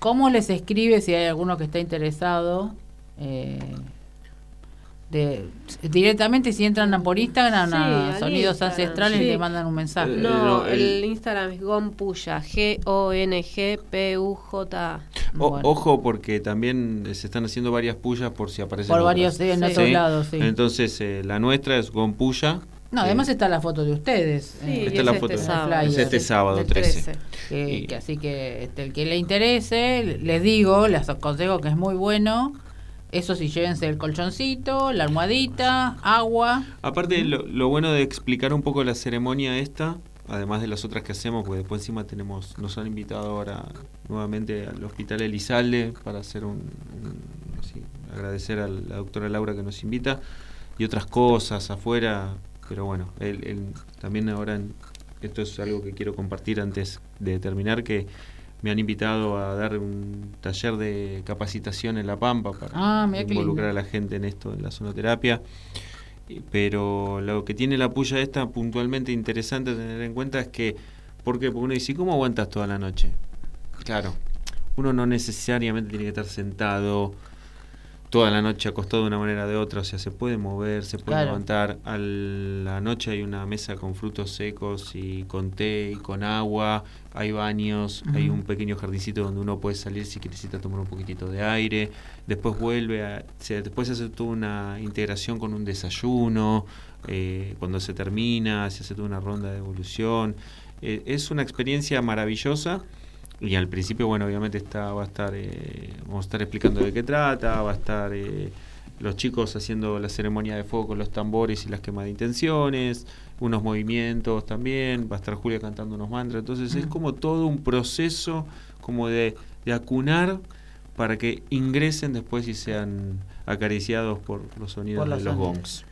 ¿Cómo les escribe si hay alguno que está interesado? Eh, de, directamente si entran por Instagram Sí, a Sonidos Instagram, Ancestrales sí. le mandan un mensaje. Eh, No, no, el, el- Instagram es Gonpuya, G-O-N-G-P-U-J. O- Bueno. Ojo porque también se están haciendo varias pullas por si aparecen por otras. varios sí, en Sí. otros ¿Sí? lados, sí. Entonces eh, la nuestra es con puya. no, además está la foto de ustedes. Sí, eh, Está es la este foto. sábado. Es este sábado, del 13. que, y- que así que este, el que le interese, les digo, les aconsejo que es muy bueno. Eso sí, llévense el colchoncito, la almohadita, agua. Aparte, lo, lo bueno de explicar un poco la ceremonia esta, además de las otras que hacemos, porque después encima tenemos, nos han invitado ahora nuevamente al Hospital Elizalde para hacer un, un- así, agradecer a la doctora Laura que nos invita y otras cosas afuera, pero bueno, él, él también ahora, en- esto es algo que quiero compartir antes de terminar, que me han invitado a dar un taller de capacitación en La Pampa para Ah, involucrar a la gente en esto, en la sonoterapia. Y- Pero lo que tiene la puya esta puntualmente interesante a tener en cuenta es que, ¿por qué? Porque uno dice, ¿cómo aguantas toda la noche? Claro, uno no necesariamente tiene que estar sentado toda la noche acostado de una manera o de otra, o sea, se puede mover, se puede Claro. levantar. A la noche hay una mesa con frutos secos y con té y con agua, hay baños, hay un pequeño jardincito donde uno puede salir si necesita tomar un poquitito de aire, después vuelve a, se, después se hace toda una integración con un desayuno, eh, cuando se termina, se hace toda una ronda de evolución. Eh, es una experiencia maravillosa. Y al principio, bueno, obviamente está, va a estar, eh, vamos a estar explicando de qué trata, va a estar eh, los chicos haciendo la ceremonia de fuego con los tambores y las quemas de intenciones, unos movimientos también, va a estar Julia cantando unos mantras, entonces es Mm. como todo un proceso como de, de acunar para que ingresen después y sean acariciados por los sonidos Por de los gongs.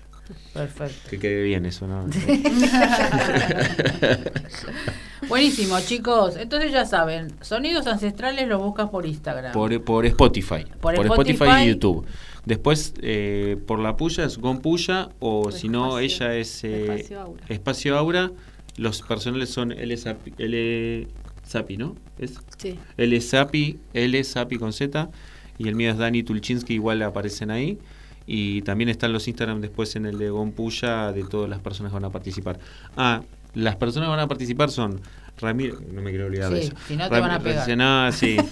Perfecto. Que quede bien eso, ¿no? Buenísimo, chicos. Entonces ya saben, sonidos ancestrales los buscas por Instagram. Por, por Spotify. Por Por, Spotify, Spotify. y YouTube. Después, eh, por la puya es Gon Puya, o O si no, ella es eh, Espacio Aura. Espacio Aura. Los personales son L Sapi, L Sapi, ¿no? ¿Es? Sí. L Sapi, L Sapi con Z. Y el mío es Dani Tulchinsky, igual aparecen ahí. Y también están los Instagram después en el de Gon Puya de todas las personas que van a participar. Ah, las personas que van a participar son Ramiro, no me quiero olvidar de eso. si no te van a pegar. No, sí.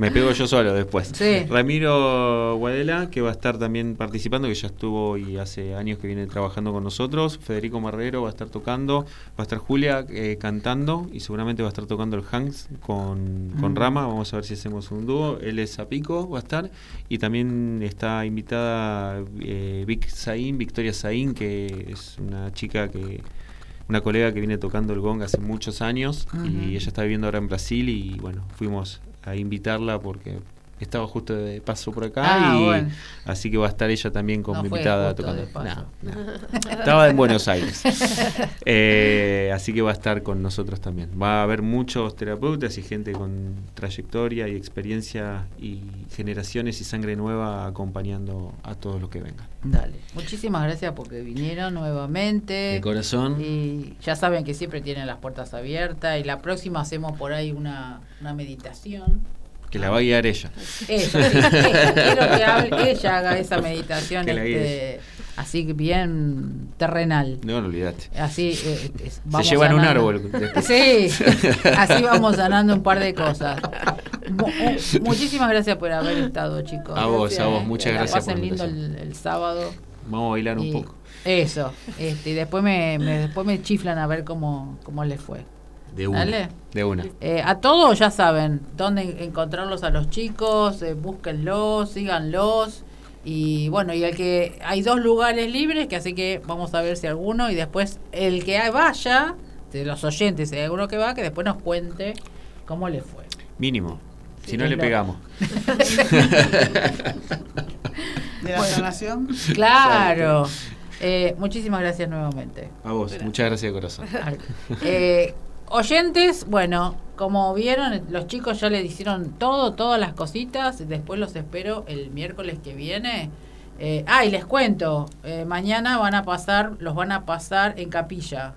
Me pego yo solo después. Sí. Ramiro Guadela, que va a estar también participando, que ya estuvo y hace años que viene trabajando con nosotros. Federico Marrero va a estar tocando. Va a estar Julia eh, cantando y seguramente va a estar tocando el Hanks con, con Mm. Rama. Vamos a ver si hacemos un dúo. Él es Zapico, va a estar. Y también está invitada eh, Vic Saín, Victoria Saín, que es una chica que una colega que viene tocando el gong hace muchos años y ella está viviendo ahora en Brasil y bueno, fuimos a invitarla porque estaba justo de paso por acá Ah, y bueno. así que va a estar ella también como No invitada tocando. No, no. Estaba en Buenos Aires. Eh, así que va a estar con nosotros también. Va a haber muchos terapeutas y gente con trayectoria y experiencia y generaciones y sangre nueva acompañando a todos los que vengan. Dale. Muchísimas gracias porque vinieron nuevamente. De corazón. Y ya saben que siempre tienen las puertas abiertas. Y la próxima hacemos por ahí una, una meditación. Que la va a guiar ella. Eso, quiero que hable- ella haga esa meditación este, así que bien terrenal. No, no olvidate. Así eh, es- Se llevan un árbol. después. Sí, así vamos sanando un par de cosas. Mu- muchísimas gracias por haber estado, chicos. A vos, a vos, muchas gracias por pasen la lindo el, el sábado. Vamos a bailar un poco. Eso, este, y después me, me- después me chiflan a ver cómo, cómo les fue. De una. Dale. De una. Eh, a todos ya saben dónde encontrarlos a los chicos, eh, búsquenlos, síganlos. Y bueno, y el que hay dos lugares libres, que así que vamos a ver si alguno, y después el que vaya, de los oyentes, si hay alguno que va, que después nos cuente cómo le fue. Mínimo. Si no le lo- pegamos. De la Bueno. sanación. Claro. Eh, muchísimas gracias nuevamente. A vos. Muchas gracias de corazón. Eh, oyentes, bueno, como vieron, los chicos ya le hicieron todo, todas las cositas. Después los espero el miércoles que viene. Eh, ah, y les cuento, eh, mañana van a pasar, los van a pasar en capilla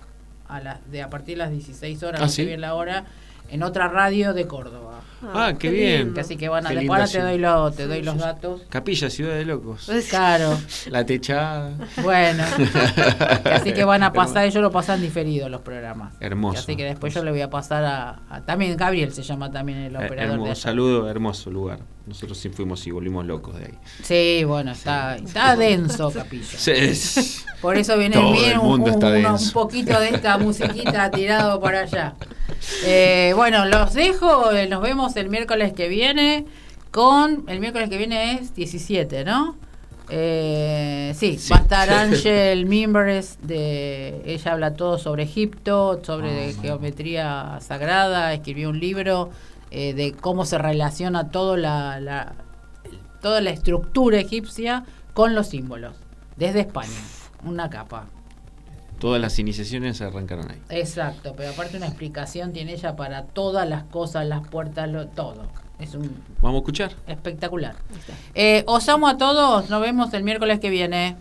a las de a partir de las 16 horas, Ah, ¿sí? bien la hora, en otra radio de Córdoba. Ah, qué bien. lindo. Así que van a Qué después ahora te doy, lo, te doy los datos. Capilla, Ciudad de Locos. Claro, La techada. bueno. Así que van a pasar, ellos lo pasan diferido los programas. Hermoso. Así que después yo le voy a pasar a, a- también Gabriel se llama también el Eh, operador de hermoso, allá. saludo, hermoso lugar. Nosotros sí fuimos y volvimos locos de ahí. Sí, bueno, está, está denso Capilla. Sí. Por eso viene Todo bien el un, mundo está un- uno- denso. un poquito de esta musiquita tirado para allá. Eh, bueno, los dejo, eh, nos vemos el miércoles que viene con, el miércoles que viene es 17, ¿no? Eh, sí, Sí. va a estar Ángel Mimbres, de, ella habla todo sobre Egipto, sobre Ah, geometría sagrada, escribió un libro eh, de cómo se relaciona todo la, la- toda la estructura egipcia con los símbolos, desde España, una capa. Todas las iniciaciones se arrancaron ahí. Exacto, pero aparte una explicación tiene ella para todas las cosas, las puertas, lo, todo. Es un Vamos a escuchar. espectacular. Eh, os amo a todos, nos vemos el miércoles que viene.